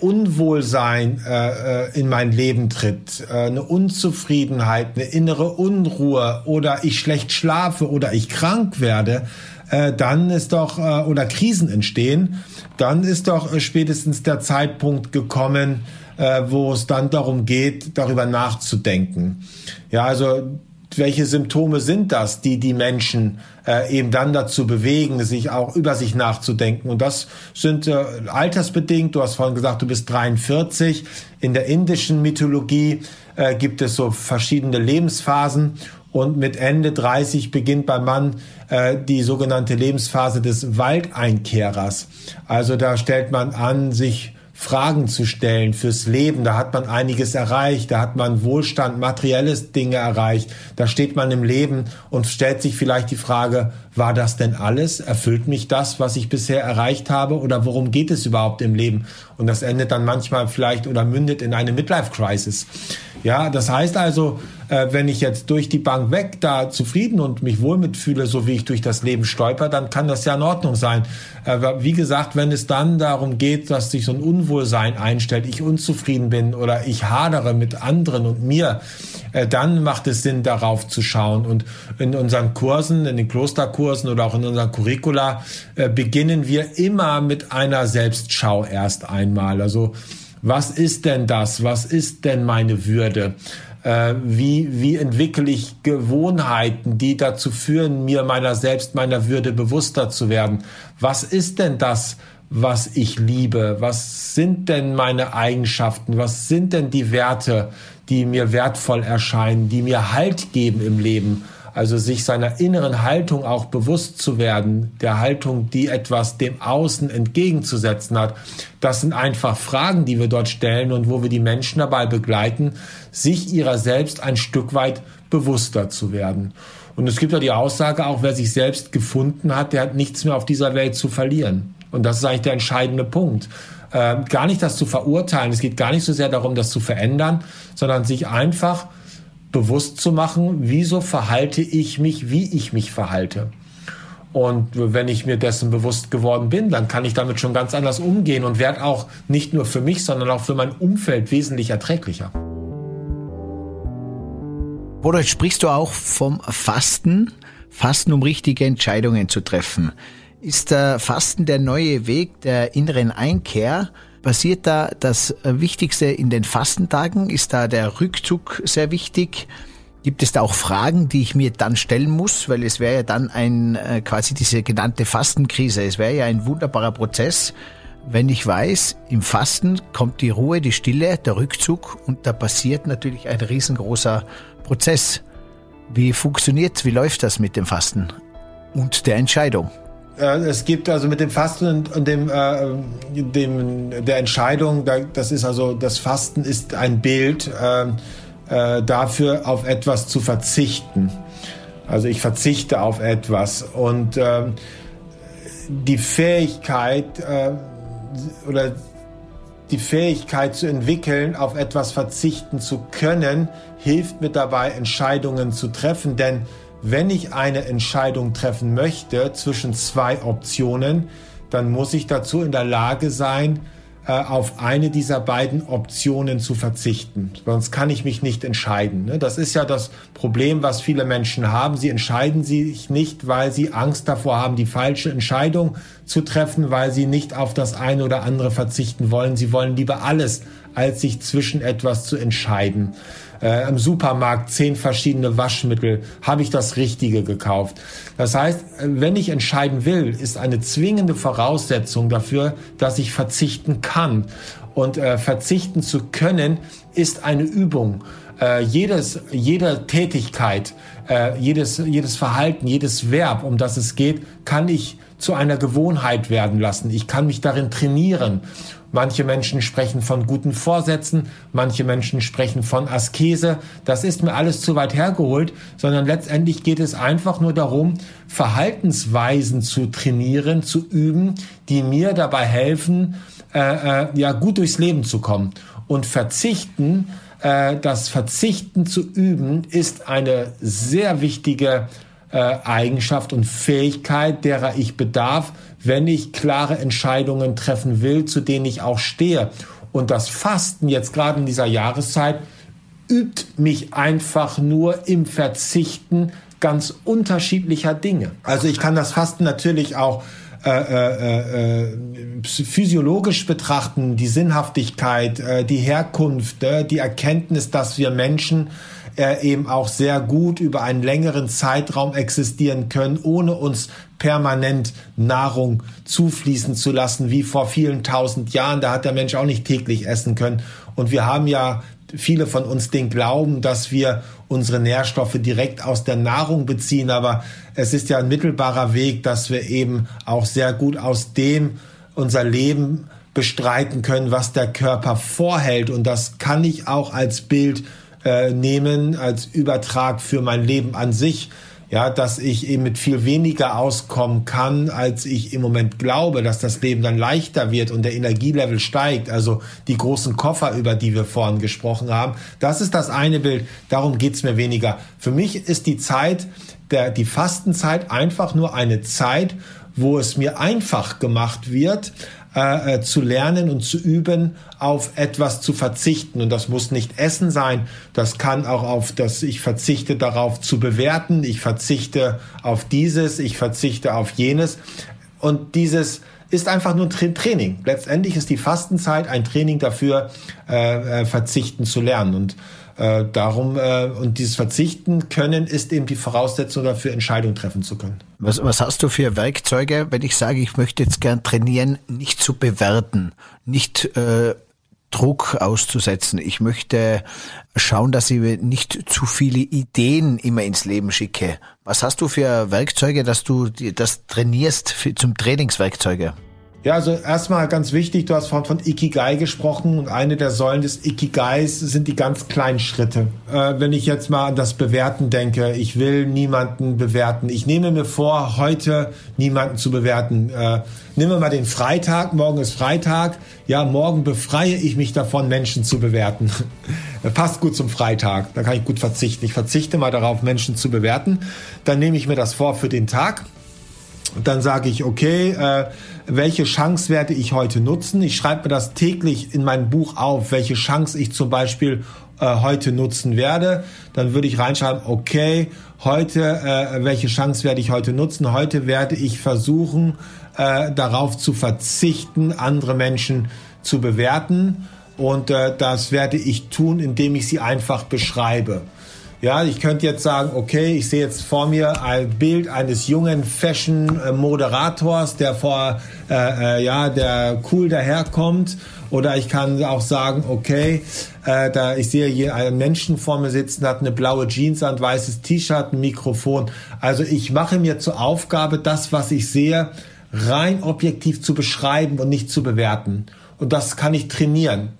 Unwohlsein äh, äh in mein Leben tritt, äh, eine Unzufriedenheit, eine innere Unruhe oder ich schlecht schlafe oder ich krank werde, äh, dann ist doch, äh, oder Krisen entstehen, dann ist doch äh, spätestens der Zeitpunkt gekommen, äh, wo es dann darum geht, darüber nachzudenken. Ja, also welche Symptome sind das, die die Menschen äh, eben dann dazu bewegen, sich auch über sich nachzudenken? Und das sind äh, altersbedingt. Du hast vorhin gesagt, du bist 43. In der indischen Mythologie äh, gibt es so verschiedene Lebensphasen und mit Ende 30 beginnt beim Mann äh, die sogenannte Lebensphase des Waldeinkehrers. Also da stellt man an, sich Fragen zu stellen fürs Leben. Da hat man einiges erreicht, da hat man Wohlstand, materielles Dinge erreicht. Da steht man im Leben und stellt sich vielleicht die Frage, war das denn alles? Erfüllt mich das, was ich bisher erreicht habe? Oder worum geht es überhaupt im Leben? Und das endet dann manchmal vielleicht oder mündet in eine Midlife-Crisis. Ja, das heißt also, äh, wenn ich jetzt durch die Bank weg da zufrieden und mich wohl mitfühle, so wie ich durch das Leben stolper, dann kann das ja in Ordnung sein. Aber wie gesagt, wenn es dann darum geht, dass sich so ein Unwohlsein einstellt, ich unzufrieden bin oder ich hadere mit anderen und mir, äh, dann macht es Sinn, darauf zu schauen. Und in unseren Kursen, in den Klosterkursen oder auch in unseren Curricula äh, beginnen wir immer mit einer Selbstschau erst einmal. Also was ist denn das? Was ist denn meine Würde? Äh, wie, wie entwickle ich Gewohnheiten, die dazu führen, mir meiner selbst, meiner Würde bewusster zu werden? Was ist denn das, was ich liebe? Was sind denn meine Eigenschaften? Was sind denn die Werte, die mir wertvoll erscheinen, die mir Halt geben im Leben? Also sich seiner inneren Haltung auch bewusst zu werden, der Haltung, die etwas dem Außen entgegenzusetzen hat. Das sind einfach Fragen, die wir dort stellen und wo wir die Menschen dabei begleiten, sich ihrer selbst ein Stück weit bewusster zu werden. Und es gibt ja die Aussage, auch wer sich selbst gefunden hat, der hat nichts mehr auf dieser Welt zu verlieren. Und das ist eigentlich der entscheidende Punkt. Äh, gar nicht das zu verurteilen. Es geht gar nicht so sehr darum, das zu verändern, sondern sich einfach bewusst zu machen, wieso verhalte ich mich, wie ich mich verhalte. Und wenn ich mir dessen bewusst geworden bin, dann kann ich damit schon ganz anders umgehen und werde auch nicht nur für mich, sondern auch für mein Umfeld wesentlich erträglicher. Oder sprichst du auch vom Fasten, Fasten, um richtige Entscheidungen zu treffen. Ist der Fasten der neue Weg der inneren Einkehr? Passiert da das Wichtigste in den Fastentagen? Ist da der Rückzug sehr wichtig? Gibt es da auch Fragen, die ich mir dann stellen muss? Weil es wäre ja dann ein, äh, quasi diese genannte Fastenkrise. Es wäre ja ein wunderbarer Prozess, wenn ich weiß, im Fasten kommt die Ruhe, die Stille, der Rückzug und da passiert natürlich ein riesengroßer Prozess. Wie funktioniert, wie läuft das mit dem Fasten und der Entscheidung? Äh, es gibt also mit dem Fasten und dem, äh, dem der Entscheidung, das ist also das Fasten ist ein Bild äh, äh, dafür, auf etwas zu verzichten. Also ich verzichte auf etwas und äh, die Fähigkeit äh, oder die Fähigkeit zu entwickeln, auf etwas verzichten zu können, hilft mir dabei, Entscheidungen zu treffen, denn wenn ich eine Entscheidung treffen möchte zwischen zwei Optionen, dann muss ich dazu in der Lage sein, äh, auf eine dieser beiden Optionen zu verzichten. Sonst kann ich mich nicht entscheiden. Ne? Das ist ja das Problem, was viele Menschen haben. Sie entscheiden sich nicht, weil sie Angst davor haben, die falsche Entscheidung zu treffen, weil sie nicht auf das eine oder andere verzichten wollen. Sie wollen lieber alles, als sich zwischen etwas zu entscheiden äh, im Supermarkt zehn verschiedene Waschmittel, habe ich das Richtige gekauft. Das heißt, wenn ich entscheiden will, ist eine zwingende Voraussetzung dafür, dass ich verzichten kann. Und äh, verzichten zu können, ist eine Übung. Äh, jedes, jede Tätigkeit, äh, jedes, jedes Verhalten, jedes Verb, um das es geht, kann ich zu einer Gewohnheit werden lassen. Ich kann mich darin trainieren. Manche Menschen sprechen von guten Vorsätzen, manche Menschen sprechen von Askese. Das ist mir alles zu weit hergeholt, sondern letztendlich geht es einfach nur darum, Verhaltensweisen zu trainieren, zu üben, die mir dabei helfen, äh, äh, ja gut durchs Leben zu kommen. Und verzichten, äh, das Verzichten zu üben, ist eine sehr wichtige äh, Eigenschaft und Fähigkeit, derer ich bedarf, wenn ich klare Entscheidungen treffen will, zu denen ich auch stehe. Und das Fasten jetzt gerade in dieser Jahreszeit übt mich einfach nur im Verzichten ganz unterschiedlicher Dinge. Also ich kann das Fasten natürlich auch äh, äh, äh, physiologisch betrachten, die Sinnhaftigkeit, äh, die Herkunft, äh, die Erkenntnis, dass wir Menschen äh, eben auch sehr gut über einen längeren Zeitraum existieren können, ohne uns permanent Nahrung zufließen zu lassen, wie vor vielen tausend Jahren. Da hat der Mensch auch nicht täglich essen können. Und wir haben ja viele von uns den Glauben, dass wir unsere Nährstoffe direkt aus der Nahrung beziehen. Aber es ist ja ein mittelbarer Weg, dass wir eben auch sehr gut aus dem unser Leben bestreiten können, was der Körper vorhält. Und das kann ich auch als Bild äh, nehmen, als Übertrag für mein Leben an sich ja, dass ich eben mit viel weniger auskommen kann, als ich im Moment glaube, dass das Leben dann leichter wird und der Energielevel steigt. Also die großen Koffer, über die wir vorhin gesprochen haben, das ist das eine Bild. Darum geht's mir weniger. Für mich ist die Zeit, der, die Fastenzeit einfach nur eine Zeit, wo es mir einfach gemacht wird, äh, äh, zu lernen und zu üben, auf etwas zu verzichten. Und das muss nicht Essen sein. Das kann auch auf das, ich verzichte darauf zu bewerten. Ich verzichte auf dieses. Ich verzichte auf jenes. Und dieses ist einfach nur ein Training. Letztendlich ist die Fastenzeit ein Training dafür, äh, äh, verzichten zu lernen. Und äh, darum, äh, und dieses Verzichten können ist eben die Voraussetzung dafür, Entscheidungen treffen zu können. Was, was hast du für Werkzeuge, wenn ich sage, ich möchte jetzt gern trainieren, nicht zu bewerten, nicht äh, Druck auszusetzen. Ich möchte schauen, dass ich nicht zu viele Ideen immer ins Leben schicke. Was hast du für Werkzeuge, dass du das trainierst für, zum Trainingswerkzeuge? Ja, also erstmal ganz wichtig, du hast vorhin von Ikigai gesprochen und eine der Säulen des Ikigais sind die ganz kleinen Schritte. Äh, wenn ich jetzt mal an das Bewerten denke, ich will niemanden bewerten. Ich nehme mir vor, heute niemanden zu bewerten. Äh, nehmen wir mal den Freitag, morgen ist Freitag. Ja, morgen befreie ich mich davon, Menschen zu bewerten. Passt gut zum Freitag, da kann ich gut verzichten. Ich verzichte mal darauf, Menschen zu bewerten. Dann nehme ich mir das vor für den Tag dann sage ich, okay, äh, welche Chance werde ich heute nutzen? Ich schreibe mir das täglich in mein Buch auf, welche Chance ich zum Beispiel äh, heute nutzen werde. Dann würde ich reinschreiben, okay, heute, äh, welche Chance werde ich heute nutzen? Heute werde ich versuchen, äh, darauf zu verzichten, andere Menschen zu bewerten. Und äh, das werde ich tun, indem ich sie einfach beschreibe. Ja, ich könnte jetzt sagen, okay, ich sehe jetzt vor mir ein Bild eines jungen Fashion-Moderators, der vor, äh, äh, ja, der cool daherkommt. Oder ich kann auch sagen, okay, äh, da ich sehe hier einen Menschen vor mir sitzen, hat eine blaue Jeans an, weißes T-Shirt, ein Mikrofon. Also ich mache mir zur Aufgabe, das, was ich sehe, rein objektiv zu beschreiben und nicht zu bewerten. Und das kann ich trainieren.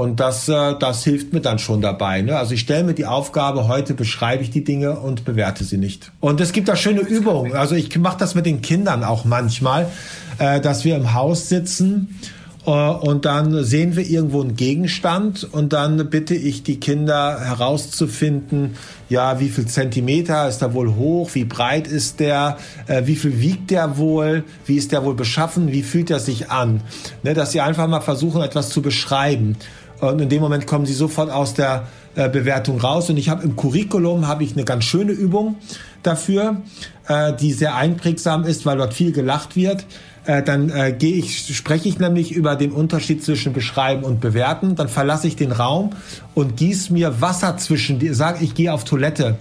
Und das, äh, das hilft mir dann schon dabei. Ne? Also ich stelle mir die Aufgabe, heute beschreibe ich die Dinge und bewerte sie nicht. Und es gibt da schöne Übungen. Also ich mache das mit den Kindern auch manchmal, äh, dass wir im Haus sitzen äh, und dann sehen wir irgendwo einen Gegenstand und dann bitte ich die Kinder herauszufinden, ja, wie viel Zentimeter ist er wohl hoch, wie breit ist der, äh, wie viel wiegt der wohl, wie ist der wohl beschaffen, wie fühlt er sich an. Ne, dass sie einfach mal versuchen, etwas zu beschreiben. Und in dem Moment kommen sie sofort aus der äh, Bewertung raus. Und ich habe im Curriculum habe ich eine ganz schöne Übung dafür, äh, die sehr einprägsam ist, weil dort viel gelacht wird. Äh, dann äh, gehe ich, spreche ich nämlich über den Unterschied zwischen beschreiben und bewerten. Dann verlasse ich den Raum und gieße mir Wasser zwischen die, sage ich gehe auf Toilette.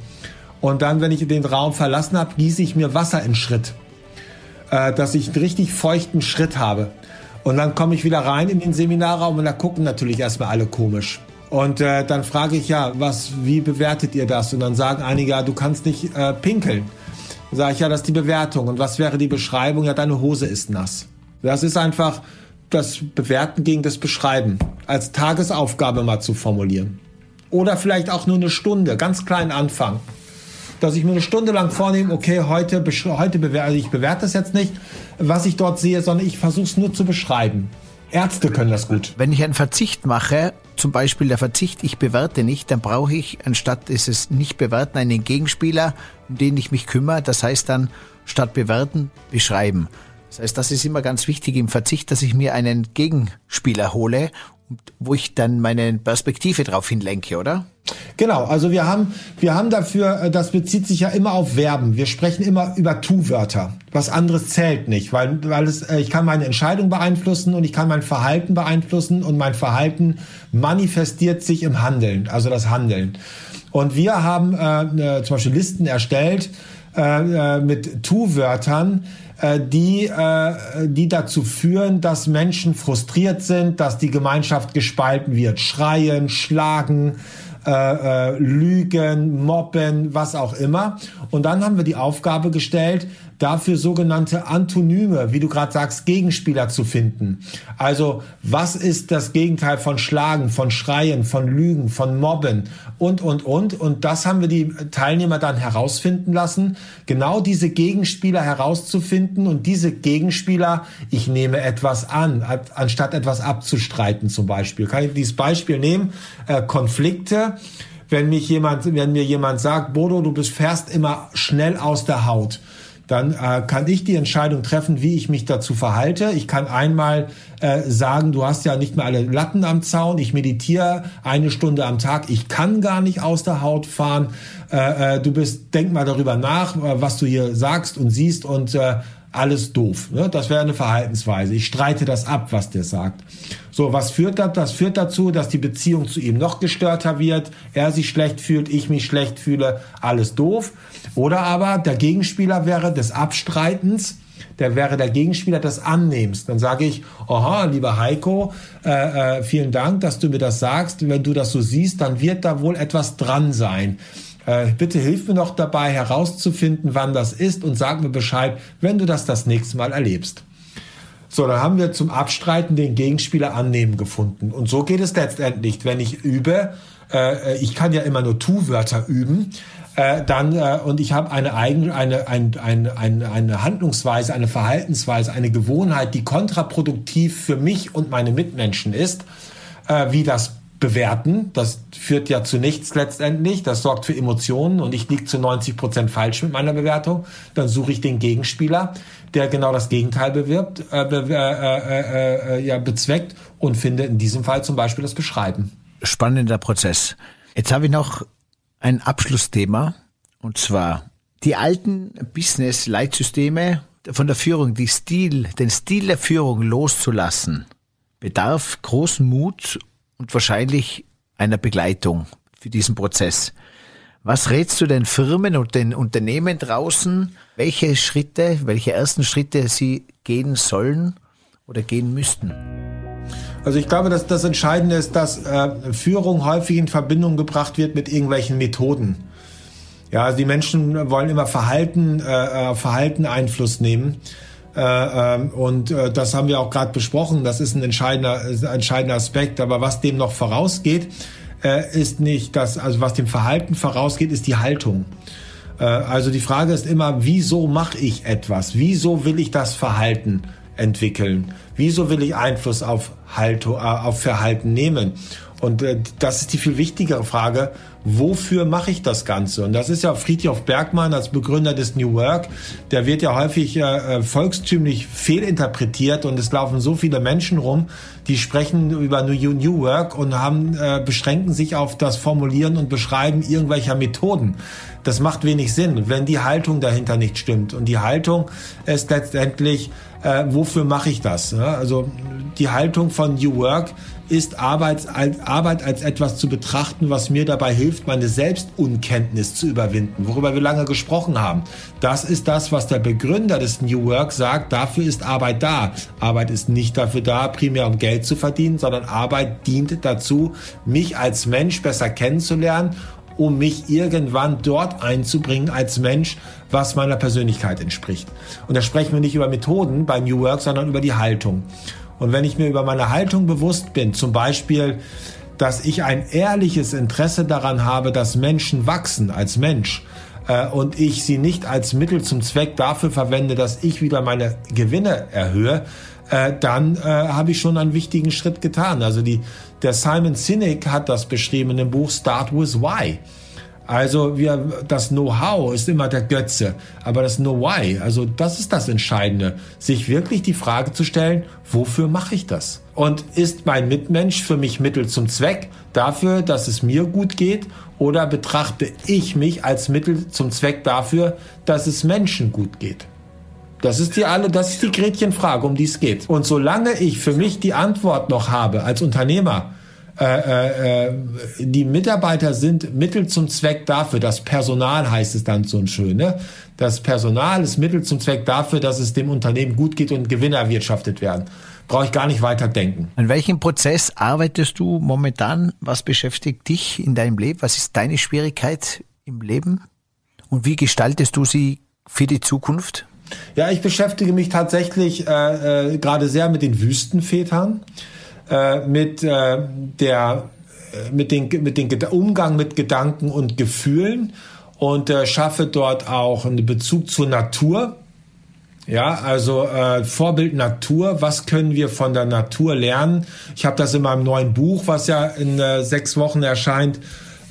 Und dann, wenn ich den Raum verlassen habe, gieße ich mir Wasser in Schritt, äh, dass ich einen richtig feuchten Schritt habe. Und dann komme ich wieder rein in den Seminarraum und da gucken natürlich erstmal alle komisch. Und äh, dann frage ich ja, was, wie bewertet ihr das? Und dann sagen einige, ja, du kannst nicht äh, pinkeln. Dann sage ich, ja, das ist die Bewertung. Und was wäre die Beschreibung? Ja, deine Hose ist nass. Das ist einfach das Bewerten gegen das Beschreiben. Als Tagesaufgabe mal zu formulieren. Oder vielleicht auch nur eine Stunde, ganz kleinen Anfang dass ich mir eine Stunde lang vornehme, okay, heute, heute bewerte also ich bewerte das jetzt nicht, was ich dort sehe, sondern ich versuche es nur zu beschreiben. Ärzte können das gut. Wenn ich einen Verzicht mache, zum Beispiel der Verzicht, ich bewerte nicht, dann brauche ich, anstatt es nicht bewerten, einen Gegenspieler, um den ich mich kümmere. Das heißt dann, statt bewerten, beschreiben. Das heißt, das ist immer ganz wichtig im Verzicht, dass ich mir einen Gegenspieler hole, wo ich dann meine Perspektive drauf hinlenke, oder? Genau, also wir haben, wir haben dafür, äh, das bezieht sich ja immer auf Verben. Wir sprechen immer über Tu-Wörter. Was anderes zählt nicht, weil, weil es, äh, ich kann meine Entscheidung beeinflussen und ich kann mein Verhalten beeinflussen und mein Verhalten manifestiert sich im Handeln, also das Handeln. Und wir haben äh, zum Beispiel Listen erstellt äh, äh mit Tu-Wörtern, äh, die, äh, die dazu führen, dass Menschen frustriert sind, dass die Gemeinschaft gespalten wird. Schreien, schlagen, äh, äh, lügen, mobben, was auch immer. Und dann haben wir die Aufgabe gestellt, dafür sogenannte Antonyme, wie du gerade sagst, Gegenspieler zu finden. Also was ist das Gegenteil von Schlagen, von Schreien, von Lügen, von Mobben und, und, und. Und das haben wir die Teilnehmer dann herausfinden lassen, genau diese Gegenspieler herauszufinden und diese Gegenspieler, ich nehme etwas an, anstatt etwas abzustreiten zum Beispiel. Kann ich dieses Beispiel nehmen? Äh, Konflikte wenn mich jemand, wenn mir jemand sagt, Bodo, du bist fährst immer schnell aus der Haut, dann äh, kann ich die Entscheidung treffen, wie ich mich dazu verhalte. Ich kann einmal äh, sagen, du hast ja nicht mehr alle Latten am Zaun, ich meditiere eine Stunde am Tag, ich kann gar nicht aus der Haut fahren. Äh, äh, du bist, denk mal darüber nach, äh, was du hier sagst und siehst und äh, alles doof. Ne? Das wäre eine Verhaltensweise. Ich streite das ab, was der sagt. So, was führt das? Das führt dazu, dass die Beziehung zu ihm noch gestörter wird, er sich schlecht fühlt, ich mich schlecht fühle, alles doof. Oder aber der Gegenspieler wäre des Abstreitens, der wäre der Gegenspieler des Annehmens. Dann sage ich, aha, lieber Heiko, äh, äh, vielen Dank, dass du mir das sagst. Wenn du das so siehst, dann wird da wohl etwas dran sein. Äh, bitte hilf mir noch dabei herauszufinden, wann das ist und sag mir Bescheid, wenn du das das nächste Mal erlebst. So, dann haben wir zum Abstreiten den Gegenspieler annehmen gefunden. Und so geht es letztendlich, wenn ich übe. Äh, ich kann ja immer nur Tu-Wörter üben. Äh, dann äh, und ich habe eine eine, ein, eine, eine, eine Handlungsweise, eine Verhaltensweise, eine Gewohnheit, die kontraproduktiv für mich und meine Mitmenschen ist, äh, wie das bewerten. Das führt ja zu nichts letztendlich. Das sorgt für Emotionen und ich liege zu 90 Prozent falsch mit meiner Bewertung. Dann suche ich den Gegenspieler, der genau das Gegenteil bewirbt, äh, be, äh, äh, äh, ja, bezweckt und finde in diesem Fall zum Beispiel das Beschreiben. Spannender Prozess. Jetzt habe ich noch ein Abschlussthema und zwar die alten Business-Leitsysteme von der Führung, die Stil, den Stil der Führung loszulassen, bedarf großen Mut und wahrscheinlich einer Begleitung für diesen Prozess. Was rätst du den Firmen und den Unternehmen draußen, welche Schritte, welche ersten Schritte sie gehen sollen oder gehen müssten? Also ich glaube, dass das Entscheidende ist, dass äh, Führung häufig in Verbindung gebracht wird mit irgendwelchen Methoden. Ja, also die Menschen wollen immer Verhalten, äh, äh Verhalten Einfluss nehmen. Äh, ähm, und äh, das haben wir auch gerade besprochen. Das ist ein entscheidender, entscheidender Aspekt. Aber was dem noch vorausgeht, äh, ist nicht das, also was dem Verhalten vorausgeht, ist die Haltung. Also die Frage ist immer, wieso mache ich etwas? Wieso will ich das Verhalten entwickeln? Wieso will ich Einfluss auf, Haltung, auf Verhalten nehmen? Und äh, das ist die viel wichtigere Frage, wofür mache ich das Ganze? Und das ist ja Friedhof Bergmann als Begründer des New Work, der wird ja häufig äh, äh, volkstümlich fehlinterpretiert und es laufen so viele Menschen rum, die sprechen über New, New Work und haben, äh, beschränken sich auf das Formulieren und Beschreiben irgendwelcher Methoden. Das macht wenig Sinn, wenn die Haltung dahinter nicht stimmt. Und die Haltung ist letztendlich, äh, wofür mache ich das? Ja? Also die Haltung von New Work ist Arbeit als, Arbeit als etwas zu betrachten, was mir dabei hilft, meine Selbstunkenntnis zu überwinden, worüber wir lange gesprochen haben. Das ist das, was der Begründer des New Work sagt. Dafür ist Arbeit da. Arbeit ist nicht dafür da, primär um Geld zu verdienen, sondern Arbeit dient dazu, mich als Mensch besser kennenzulernen um mich irgendwann dort einzubringen als Mensch, was meiner Persönlichkeit entspricht. Und da sprechen wir nicht über Methoden beim New Work, sondern über die Haltung. Und wenn ich mir über meine Haltung bewusst bin, zum Beispiel, dass ich ein ehrliches Interesse daran habe, dass Menschen wachsen als Mensch, äh, und ich sie nicht als Mittel zum Zweck dafür verwende, dass ich wieder meine Gewinne erhöhe, äh, dann äh, habe ich schon einen wichtigen Schritt getan. Also die, der Simon Sinek hat das beschrieben in dem Buch Start with Why. Also wir, das Know-how ist immer der Götze, aber das Know-why, also das ist das Entscheidende, sich wirklich die Frage zu stellen, wofür mache ich das? Und ist mein Mitmensch für mich Mittel zum Zweck dafür, dass es mir gut geht? Oder betrachte ich mich als Mittel zum Zweck dafür, dass es Menschen gut geht? Das ist die alle, das ist die Gretchenfrage, um die es geht. Und solange ich für mich die Antwort noch habe als Unternehmer, äh, äh, die Mitarbeiter sind Mittel zum Zweck dafür, das Personal heißt es dann so schön, ne? Das Personal ist Mittel zum Zweck dafür, dass es dem Unternehmen gut geht und Gewinne erwirtschaftet werden. Brauche ich gar nicht weiter denken. An welchem Prozess arbeitest du momentan? Was beschäftigt dich in deinem Leben? Was ist deine Schwierigkeit im Leben? Und wie gestaltest du sie für die Zukunft? Ja, ich beschäftige mich tatsächlich äh, äh, gerade sehr mit den Wüstenvätern, äh, mit äh, der äh, mit den mit den Umgang mit Gedanken und Gefühlen und äh, schaffe dort auch einen Bezug zur Natur. Ja, also äh, Vorbild Natur. Was können wir von der Natur lernen? Ich habe das in meinem neuen Buch, was ja in äh, sechs Wochen erscheint,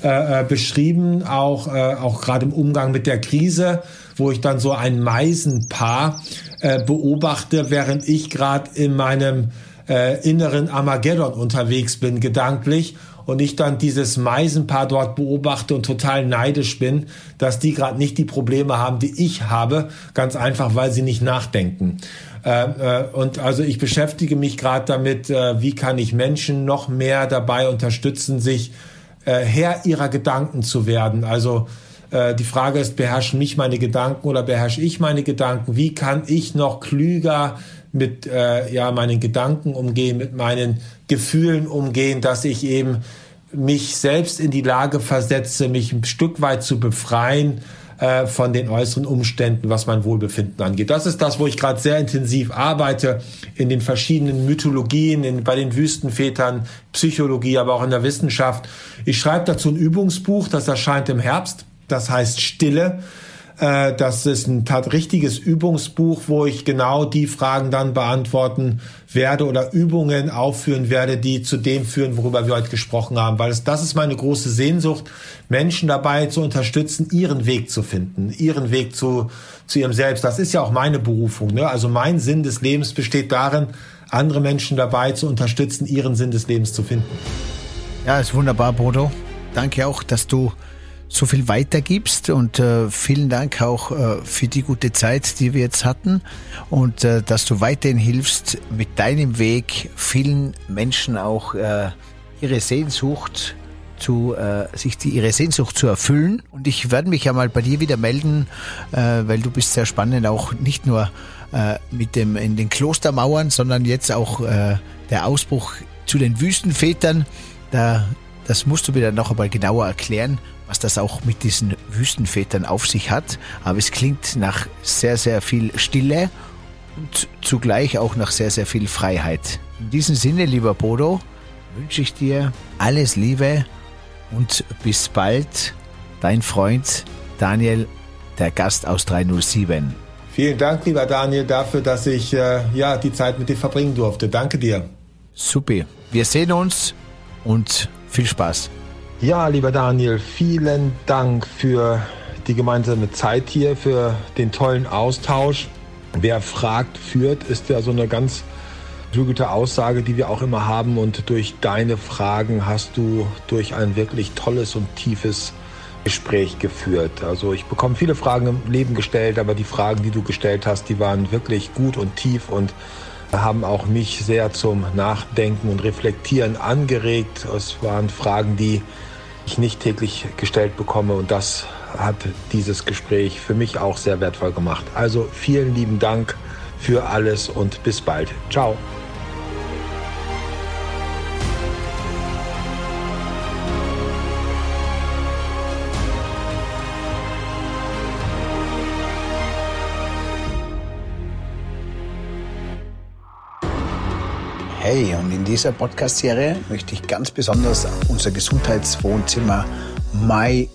äh, äh beschrieben. Auch äh, auch gerade im Umgang mit der Krise, wo ich dann so ein Meisenpaar äh, beobachte, während ich gerade in meinem äh, inneren Armageddon unterwegs bin, gedanklich und ich dann dieses Meisenpaar dort beobachte und total neidisch bin, dass die gerade nicht die Probleme haben, die ich habe, ganz einfach, weil sie nicht nachdenken. Äh, äh, und also ich beschäftige mich gerade damit, äh, wie kann ich Menschen noch mehr dabei unterstützen, sich äh, Herr ihrer Gedanken zu werden. Also äh, die Frage ist, beherrschen mich meine Gedanken oder beherrsche ich meine Gedanken? Wie kann ich noch klüger mit äh, ja meinen Gedanken umgehen, mit meinen Gefühlen umgehen, dass ich eben mich selbst in die Lage versetze, mich ein Stück weit zu befreien äh, von den äußeren Umständen, was mein Wohlbefinden angeht. Das ist das, wo ich gerade sehr intensiv arbeite in den verschiedenen Mythologien, in, bei den Wüstenvätern, Psychologie, aber auch in der Wissenschaft. Ich schreibe dazu ein Übungsbuch, das erscheint im Herbst. Das heißt Stille. Äh, das ist ein richtiges Übungsbuch, wo ich genau die Fragen dann beantworten werde oder Übungen aufführen werde, die zu dem führen, worüber wir heute gesprochen haben. Weil es, das ist meine große Sehnsucht, Menschen dabei zu unterstützen, ihren Weg zu finden, ihren Weg zu, zu ihrem Selbst. Das ist ja auch meine Berufung. Ne? Also mein Sinn des Lebens besteht darin, andere Menschen dabei zu unterstützen, ihren Sinn des Lebens zu finden. Ja, ist wunderbar, Bodo. Danke auch, dass du so viel weitergibst und äh, vielen Dank auch äh, für die gute Zeit, die wir jetzt hatten und äh, dass du weiterhin hilfst, mit deinem Weg vielen Menschen auch äh, ihre Sehnsucht zu äh, sich die, ihre Sehnsucht zu erfüllen und ich werde mich ja mal bei dir wieder melden, äh, weil du bist sehr spannend auch nicht nur mit dem in den Klostermauern, sondern jetzt auch der Ausbruch zu den Wüstenvätern. Da das musst du mir dann noch einmal genauer erklären, was das auch mit diesen Wüstenvätern auf sich hat. Aber es klingt nach sehr, sehr viel Stille und zugleich auch nach sehr, sehr viel Freiheit. In diesem Sinne, lieber Bodo, wünsche ich dir alles Liebe und bis bald. Dein Freund Daniel, der Gast aus 307. Vielen Dank, lieber Daniel, dafür, dass ich äh, ja, die Zeit mit dir verbringen durfte. Danke dir. Supi. Wir sehen uns und viel Spaß. Ja, lieber Daniel, vielen Dank für die gemeinsame Zeit hier, für den tollen Austausch. Wer fragt, führt, ist ja so eine ganz gute Aussage, die wir auch immer haben. Und durch deine Fragen hast du durch ein wirklich tolles und tiefes Gespräch geführt. Also ich bekomme viele Fragen im Leben gestellt, aber die Fragen, die du gestellt hast, die waren wirklich gut und tief und haben auch mich sehr zum Nachdenken und Reflektieren angeregt. Es waren Fragen, die ich nicht täglich gestellt bekomme und das hat dieses Gespräch für mich auch sehr wertvoll gemacht. Also vielen lieben Dank für alles und bis bald. Ciao. Hey, und in dieser Podcast-Serie möchte ich ganz besonders unser Gesundheitswohnzimmer My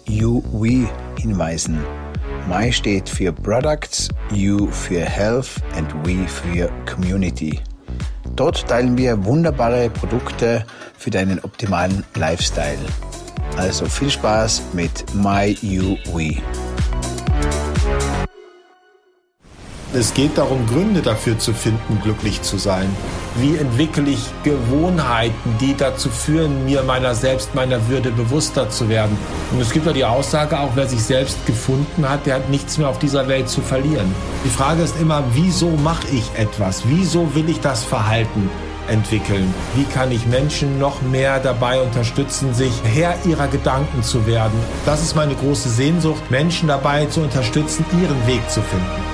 hinweisen. My steht für Products, You für Health and We für Community. Dort teilen wir wunderbare Produkte für deinen optimalen Lifestyle. Also viel Spaß mit My We. Es geht darum, Gründe dafür zu finden, glücklich zu sein. Wie entwickle ich Gewohnheiten, die dazu führen, mir meiner selbst, meiner Würde bewusster zu werden? Und es gibt ja die Aussage, auch wer sich selbst gefunden hat, der hat nichts mehr auf dieser Welt zu verlieren. Die Frage ist immer, wieso mache ich etwas? Wieso will ich das Verhalten? entwickeln? Wie kann ich Menschen noch mehr dabei unterstützen, sich Herr ihrer Gedanken zu werden? Das ist meine große Sehnsucht, Menschen dabei zu unterstützen, ihren Weg zu finden.